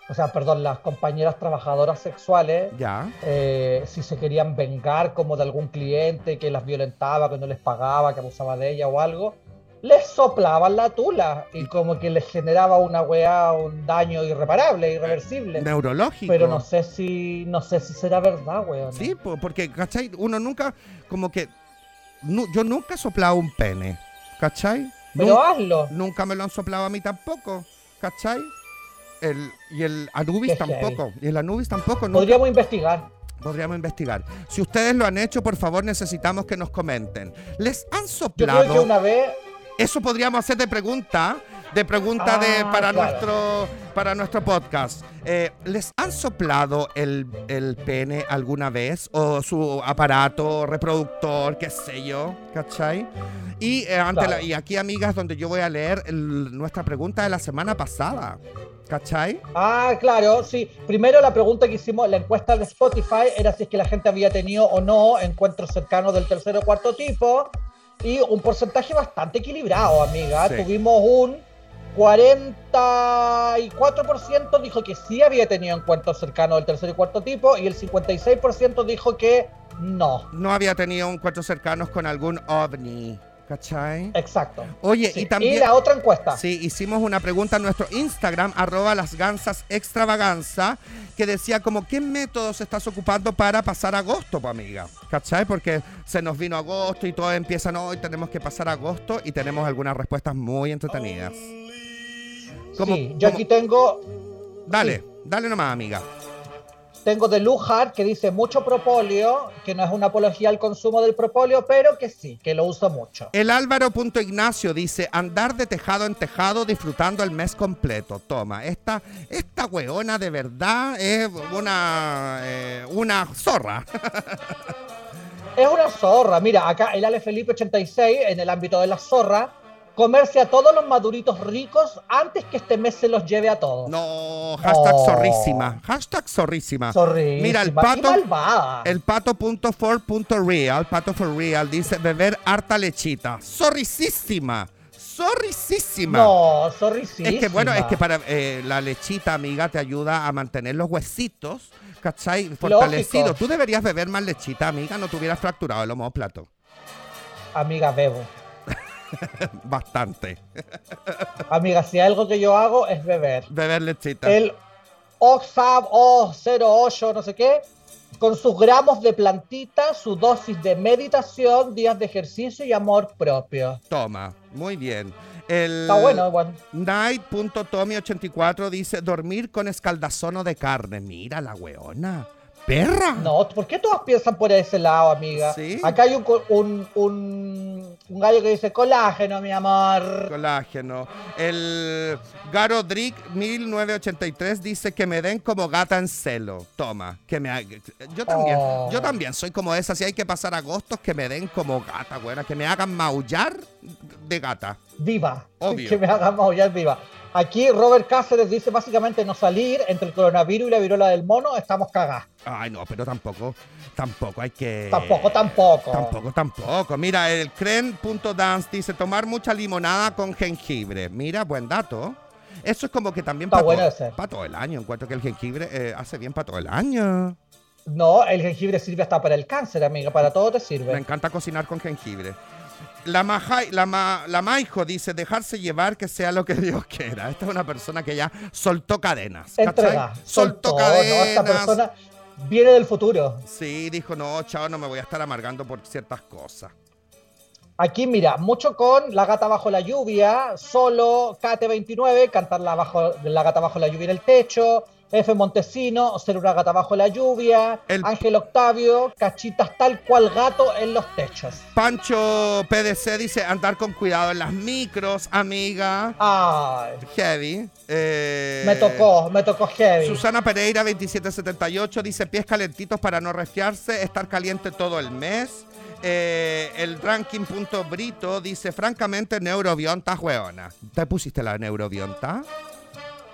o sea, perdón, las compañeras trabajadoras sexuales,
Ya.
eh, si se querían vengar como de algún cliente que las violentaba, que no les pagaba, que abusaba de ella o algo, les soplaban la tula y como que les generaba una weá, un daño irreparable, irreversible.
Neurológico.
Pero no sé si, no sé si será verdad, weón.
Sí, po- porque, ¿cachai? Uno nunca, como que, yo nunca he soplado un pene, ¿cachai?
Pero hazlo.
nunca me lo han soplado a mí tampoco, ¿cachai? El, y el Anubis tampoco, y el Anubis tampoco, nunca
Podríamos investigar.
podríamos investigar. Si ustedes lo han hecho, por favor, necesitamos que nos comenten. ¿Les han
Yo
soplado?
creo que una vez
Eso podríamos hacer de pregunta, de pregunta de,
Ah,
para,
claro.
nuestro, para nuestro podcast. Eh, ¿Les han soplado el, el pene alguna vez? ¿O su aparato reproductor, qué sé yo? ¿Cachai? Y, eh, ante
Claro.
la- y aquí, amigas, donde yo voy a leer el- nuestra pregunta de la semana pasada. ¿Cachai?
Ah, claro, sí. Primero la pregunta que hicimos, la encuesta de Spotify, era si es que la gente había tenido o no encuentros cercanos del tercer o cuarto tipo. Y un porcentaje bastante equilibrado, amiga.
Sí.
Tuvimos un 44% dijo que sí había tenido encuentros cercanos del tercer y cuarto tipo y el 56% dijo que no.
No había tenido encuentros cercanos con algún ovni. ¿Cachai?
Exacto.
Oye,
Sí.
y también...
la otra encuesta.
Sí, hicimos una pregunta en nuestro Instagram, arroba las gansas extravaganza, que decía como, ¿qué métodos estás ocupando para pasar agosto, pues amiga? ¿Cachai? Porque se nos vino agosto y todo empiezan hoy, tenemos que pasar agosto y tenemos algunas respuestas muy entretenidas. Como-
sí, yo
como-
aquí tengo
Dale,
sí.
dale nomás, amiga.
Tengo de Lujar que dice mucho propóleo, que no es una apología al consumo del propóleo, pero que sí, que lo uso mucho.
El Álvaro.ignacio dice, andar de tejado en tejado disfrutando el mes completo. Toma, esta, esta weona de verdad es una, eh, una zorra.
Es una zorra. Mira, acá el Ale Felipe 86, en el ámbito de la zorra, comerse a todos los maduritos ricos antes que este mes se los lleve a todos.
No, hashtag
Oh.
zorrísima. Hashtag zorrísima.
Zorrísima.
Mira, el pato, el pato.for.real, pato for real, dice beber harta lechita. Zorricísima. Zorricísima.
No, zorrísima.
Es que bueno, es que para eh, la lechita, amiga, te ayuda a mantener los huesitos, ¿cachai? Fortalecido. Tú deberías beber más lechita, amiga, no te hubieras fracturado el homóplato.
Amiga, bebo.
Bastante.
Amiga, si algo que yo hago es beber.
Beber lechita.
El Oxfab O08, no sé qué, con sus gramos de plantita, su dosis de meditación, días de ejercicio y amor propio.
Toma, muy bien. El
Está bueno, igual.
Night.tommy84 dice dormir con escaldazono de carne. Mira la weona. Perra.
No, ¿por qué todas piensan por ese lado, amiga?
Sí.
Acá hay un, un, un, un gallo que dice colágeno, mi amor.
Colágeno. El Garodrick 1983 dice que me den como gata en celo. Toma, que me yo también,
Oh.
yo también soy como esa. Si hay que pasar agostos, que me den como gata, buena, que me hagan maullar de gata.
Viva.
Obvio.
Que me hagan maullar viva. Aquí Robert Cáceres dice básicamente no salir entre el coronavirus y la viruela del mono, estamos cagados.
Ay, no, pero tampoco, tampoco hay que.
Tampoco, tampoco.
Tampoco, tampoco. Mira, el cren.dance dice tomar mucha limonada con jengibre. Mira, buen dato. Eso es como que también para
bueno
todo,
ese.
pa' todo el año. Encuentro que el jengibre eh, hace bien para todo el año.
No, el jengibre sirve hasta para el cáncer, amiga, para todo te
Me
sirve.
encanta cocinar con jengibre. La, Majai- la, ma- la Maijo dice dejarse llevar que sea lo que Dios quiera. Esta es una persona que ya soltó cadenas.
Entrega.
Soltó
Soltó,
cadenas.
No, esta persona viene del futuro.
Sí, dijo, no, chao, no me voy a estar amargando por ciertas cosas.
Aquí, mira, mucho con La Gata Bajo la Lluvia, solo KT29, cantar la, bajo, la Gata Bajo la Lluvia en el techo, F. Montesino, ser una gata bajo la lluvia,
El-
Ángel Octavio, cachitas tal cual gato en los techos.
Pancho PDC dice andar con cuidado en las micros, amiga.
Ay,
Heavy. Eh,
me tocó, me tocó heavy.
Susana Pereira 2778 dice pies calentitos para no resfriarse, estar caliente todo el mes. Eh, el ranking.brito dice francamente neurobionta hueona. ¿Te pusiste la neurobionta?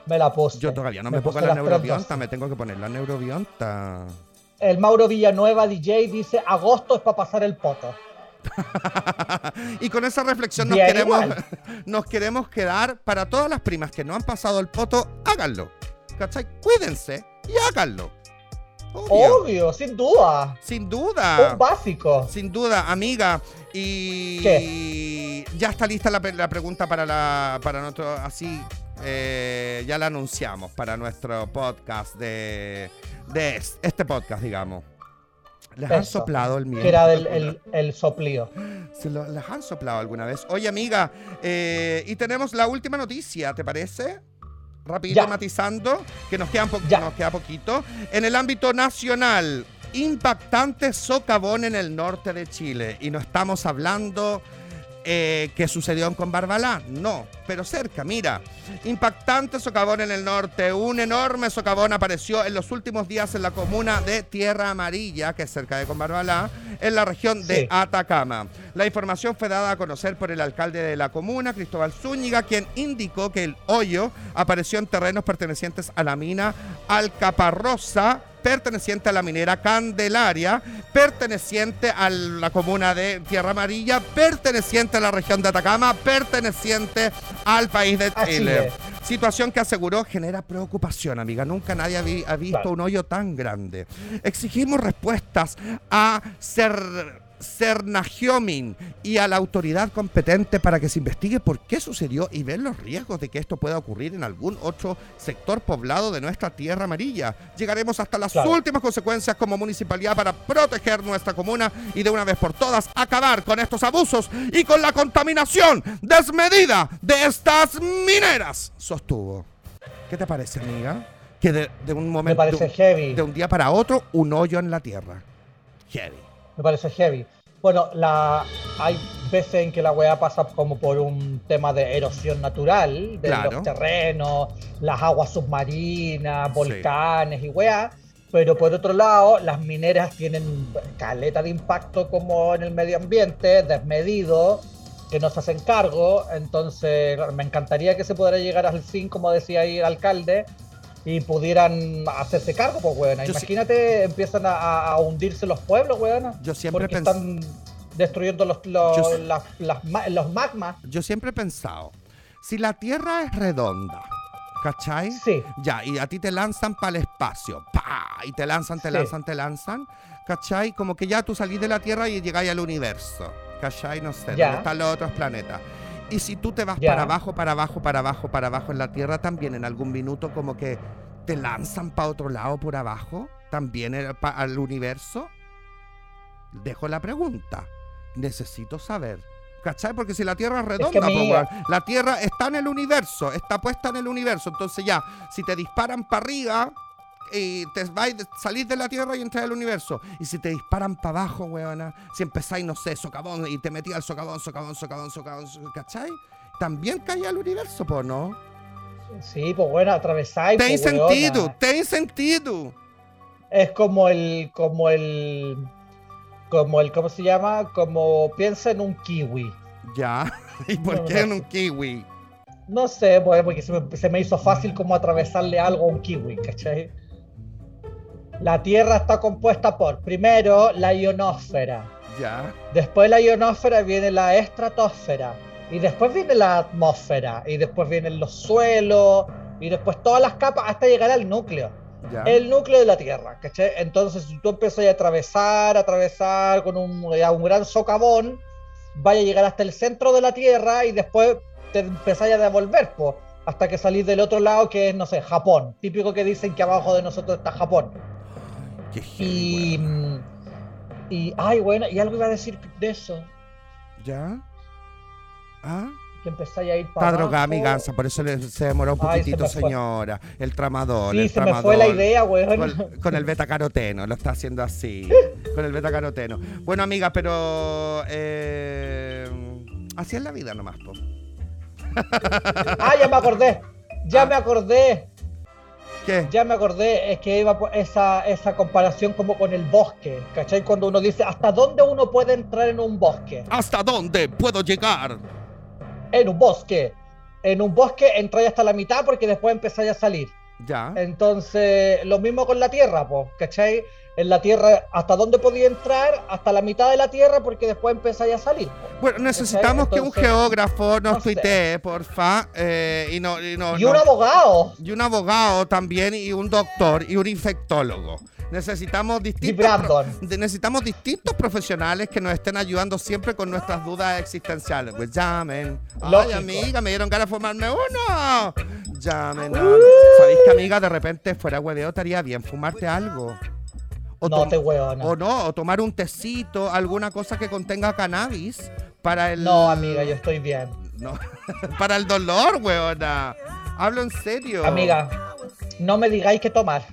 Me la puse.
Yo todavía no me, pongo
puse
la neurobionta, me tengo que poner la neurobionta.
El Mauro Villanueva DJ dice, agosto es para pasar el poto.
y con esa reflexión nos
Bien,
queremos,
igual.
nos queremos quedar para todas las primas que no han pasado el poto, háganlo. ¿Cachai? Cuídense y háganlo. Obvio.
Obvio, sin duda.
Sin duda.
Un básico.
Sin duda, amiga. Y ya está lista la, la pregunta para la para nuestro así eh, ya la anunciamos para nuestro podcast de de es- este podcast, digamos. Les han
Eso,
soplado el miel.
Que era del, el, el soplío.
¿Se lo, les han soplado alguna vez? Oye, amiga, eh, y tenemos la última noticia, ¿te parece? Rapidito
Ya.
matizando, que nos queda, un po-
Ya.
nos queda poquito. En el ámbito nacional, impactante socavón en el norte de Chile. Y no estamos hablando eh, que sucedió en Conbarbalá, no, pero cerca, mira. Impactante socavón en el norte. Un enorme socavón apareció en los últimos días en la comuna de Tierra Amarilla, que es cerca de Conbarbalá, en la región de
Sí.
Atacama. La información fue dada a conocer por el alcalde de la comuna, Cristóbal Zúñiga, quien indicó que el hoyo apareció en terrenos pertenecientes a la mina Alcaparrosa, perteneciente a la minera Candelaria, perteneciente a la comuna de Tierra Amarilla, perteneciente a la región de Atacama, perteneciente al país de Chile. Situación que aseguró genera preocupación, amiga. Nunca nadie ha, ha visto
Claro.
un hoyo tan grande. Exigimos respuestas a Ser Cernagiomin y a la autoridad competente para que se investigue por qué sucedió y ver los riesgos de que esto pueda ocurrir en algún otro sector poblado de nuestra tierra amarilla. Llegaremos hasta las
Claro.
últimas consecuencias como municipalidad para proteger nuestra comuna y de una vez por todas acabar con estos abusos y con la contaminación desmedida de estas mineras, sostuvo. ¿Qué te parece, amiga? Que de, de un
Me
momento,
parece
de,
heavy.
de un día para otro, un hoyo en la tierra. Heavy.
Me parece heavy. Bueno, la, hay veces en que la weá pasa como por un tema de erosión natural de
Claro.
los terrenos, las aguas submarinas,
Sí.
volcanes y weá. Pero por otro lado, las mineras tienen caleta de impacto como en el medio ambiente, desmedido, que no se hacen cargo. Entonces, me encantaría que se pudiera llegar al fin, como decía ahí el alcalde, y pudieran hacerse cargo, pues,
sí-
Imagínate, empiezan a, a- hundirse los pueblos, weona.
Yo siempre
Porque
pens-
están destruyendo los, los,
Yo
las- las los magmas.
Yo siempre he pensado, si la Tierra es redonda, ¿cachai?
Sí.
Ya, y a ti te lanzan para el espacio, ¡pa! Y te lanzan, te
Sí.
lanzan, te lanzan, ¿cachai? Como que ya tú salís de la Tierra y llegáis al universo, ¿cachai? No sé,
Ya.
donde están los otros planetas. Y si tú te vas para abajo, para abajo, para abajo, para abajo en la Tierra, también en algún minuto como que te lanzan para otro lado por abajo, también el- pa- al universo. Dejo la pregunta. Necesito saber. ¿Cachai? Porque si la Tierra es redonda,
que,
la Tierra está en el universo, está puesta en el universo. Entonces ya, si te disparan para arriba, y te vais, salís de la Tierra y entras al universo. Y si te disparan para abajo, weona, si empezáis, no sé, socavón, y te metí al socavón, socavón, socavón, socavón, so- ¿cachai? También cae al universo, po, ¿no?
Sí, pues bueno, atravesáis.
Ten
pues, weona.
sentido, ten sentido.
Es como el, como el, como el, ¿cómo se llama? Como piensa en un kiwi.
Ya. ¿Y por
No,
qué
no
en un kiwi?
No sé, pues, porque se me, se me hizo fácil como atravesarle algo a un kiwi, ¿cachai? La Tierra está compuesta por, primero, la ionosfera.
Ya.
Después de la ionosfera viene la estratosfera. Y después viene la atmósfera. Y después vienen los suelos. Y después todas las capas hasta llegar al núcleo.
Ya.
El núcleo de la Tierra. Entonces, si tú empiezas a atravesar, atravesar con un, ya un gran socavón, vaya a llegar hasta el centro de la Tierra y después te empezáis a devolver, po, hasta que salís del otro lado, que es, no sé, Japón. Típico que dicen que abajo de nosotros está Japón.
Qué
Y. mm, Y. Ay, bueno, y algo iba a decir de eso.
¿Ya? ¿Ah?
Que empezáis a ir para.
Está drogada mi gansa, por eso le- se demoró un
se
poquitito, señora. El tramador,
Sí,
el
se me fue la idea, weón.
Con, con el beta caroteno, lo está haciendo así. con el beta caroteno. Bueno, amiga, pero. Eh, así es la vida nomás, po.
Ah, ya me acordé. Ya
Ah.
me acordé.
¿Qué?
Ya me acordé, es que iba esa, esa comparación como con el bosque, ¿cachai? Cuando uno dice, ¿hasta dónde uno puede entrar en un bosque?
¿Hasta dónde puedo llegar?
En un bosque. En un bosque entráis hasta la mitad porque después empezáis a salir.
Ya.
Entonces, lo mismo con la tierra, pues, ¿cachai? En la tierra, ¿hasta dónde podía entrar? Hasta la mitad de la tierra porque después empezáis a salir.
Bueno, necesitamos que un geógrafo nos
no
tuitee, porfa. eh, y no, y no,
Y
no-
un abogado,
y un abogado también, y un doctor, y un infectólogo. Necesitamos distintos, necesitamos distintos profesionales que nos estén ayudando siempre con nuestras dudas existenciales. Pues llamen. Ay, amiga, me dieron ganas de fumarme uno. Llamen.
Uh.
¿Sabéis que, amiga, de repente fuera hueveo te haría bien fumarte algo? O
No.
O no, o tomar un tecito, alguna cosa que contenga cannabis para el.
No, amiga, yo estoy bien.
No, para el dolor, weona. Hablo en serio.
Amiga, no me digáis que tomar.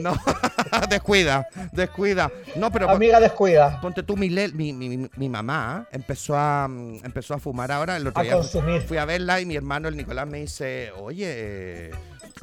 No, descuida, descuida. No, pero
Amiga, descuida.
ponte tú, mi, mi, mi- mi mamá empezó a, mm, empezó a fumar ahora. El otro
A
día
consumir.
fui a verla y mi hermano, el Nicolás, me dice, oye,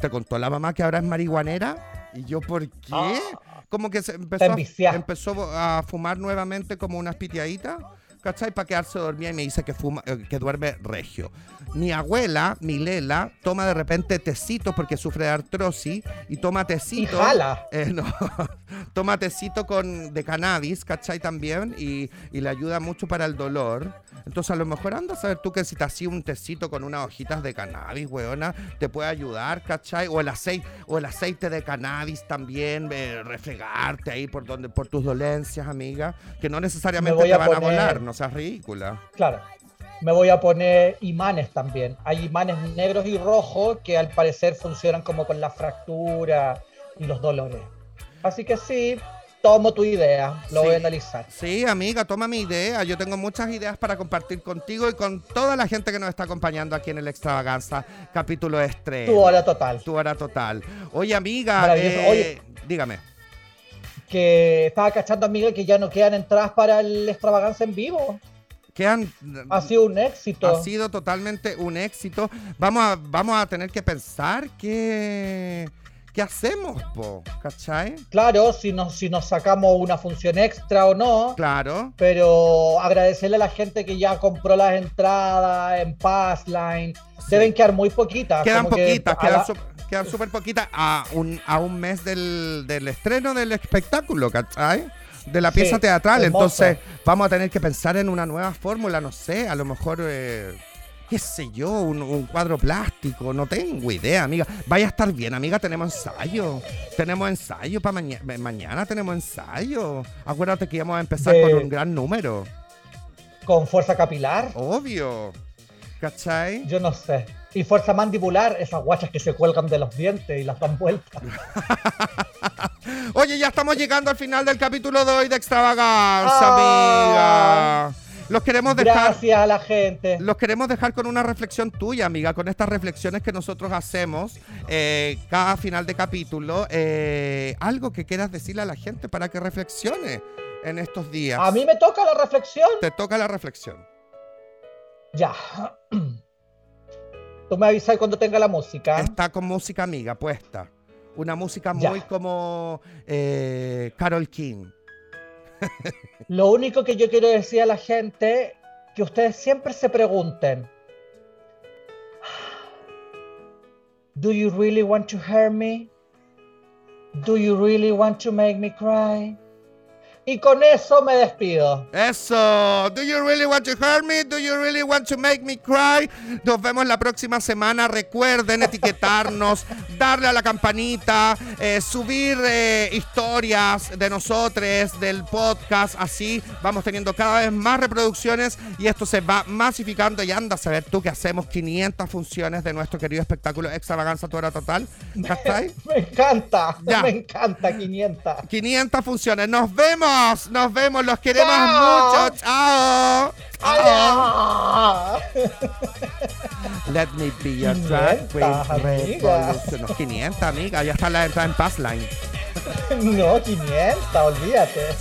¿te contó la mamá que ahora es marihuanera? Y yo, ¿por qué?
Ah.
Como que se empezó, a, empezó a fumar nuevamente como unas pitiaditas. ¿Cachai? Para quedarse dormida y me dice que, fuma, eh, que duerme regio. Mi abuela, mi Lela, toma de repente tecitos porque sufre de artrosis y toma
Y
tecitos.
jala.
Eh, no, toma tecito con, de cannabis, ¿cachai? También, y, y le ayuda mucho para el dolor. Entonces, a lo mejor anda a saber tú que si te hacía un tecito con unas hojitas de cannabis, weona, te puede ayudar, ¿cachai? O el aceite, o el aceite de cannabis también, eh, refregarte ahí por donde, por tus dolencias, amiga, que no necesariamente te
a
van a
poner-
volar, no seas ridícula.
Claro. Me voy a poner imanes también. Hay imanes negros y rojos que al parecer funcionan como con la fractura y los dolores. Así que sí, tomo tu idea, lo
Sí.
voy a analizar.
Sí, amiga, toma mi idea. Yo tengo muchas ideas para compartir contigo y con toda la gente que nos está acompañando aquí en el Extravaganza, capítulo estrella.
Tu hora total.
Tu hora total. Oye, amiga, eh,
Oye.
dígame.
Que estaba cachando, amiga, que ya no quedan entradas para el extravaganza en vivo.
Quedan,
Ha sido un éxito.
ha sido totalmente un éxito. Vamos a, vamos a tener que pensar qué, qué hacemos, po, ¿cachai?
Claro, si nos, si nos sacamos una función extra o no.
Claro.
Pero agradecerle a la gente que ya compró las entradas en Passline. Deben quedar muy poquitas.
Quedan
como que
poquitas,
a
quedan quedan súper poquitas a un, a un mes del, del estreno del espectáculo, ¿cachai? De la
Sí,
pieza teatral.
hermoso.
Entonces, vamos a tener que pensar en una nueva fórmula, no sé, a lo mejor, eh, qué sé yo, un, un cuadro plástico, no tengo idea, amiga. Vaya a estar bien, amiga, tenemos ensayo. Tenemos ensayo para mañana. Mañana tenemos ensayo. Acuérdate que íbamos a empezar
De-
con un gran número.
Con fuerza capilar.
Obvio. ¿Cachai?
Yo no sé. Y fuerza mandibular, esas guachas que se cuelgan de los dientes y las dan vueltas.
Oye, ya estamos llegando al final del capítulo de hoy de Extravaganza,
Ah.
amiga. Los queremos dejar.
Gracias a la gente.
Los queremos dejar con una reflexión tuya, amiga, con estas reflexiones que nosotros hacemos eh, cada final de capítulo. Eh, algo que quieras decirle a la gente para que reflexione en estos días.
A mí me toca la reflexión.
Te toca la reflexión.
Ya. Tú me avisas cuando tenga la música.
Está con música amiga puesta. Una música muy
Ya.
como eh, Carol King.
Lo único que yo quiero decir a la gente, que ustedes siempre se pregunten, ¿Do you really want to hurt me? ¿Do you really want to make me cry? Y con eso me despido.
Eso. Do you really want to hurt me? Do you really want to make me cry? Nos vemos la próxima semana. Recuerden etiquetarnos, darle a la campanita, eh, subir eh, historias de nosotros, del podcast. Así vamos teniendo cada vez más reproducciones y esto se va masificando. Y anda a saber tú que hacemos 500 funciones de nuestro querido espectáculo Extravaganza Tu Hora Total. ¿Cachai?
Me encanta,
Ya.
me encanta, 500.
500 funciones. Nos vemos, nos vemos, los queremos
Chao.
mucho. Chao. Chao. Let me be your drag
500,
queen.
amiga.
revolution. No, 500, amiga. Ya está la entrada en Passline.
No, 500, olvídate.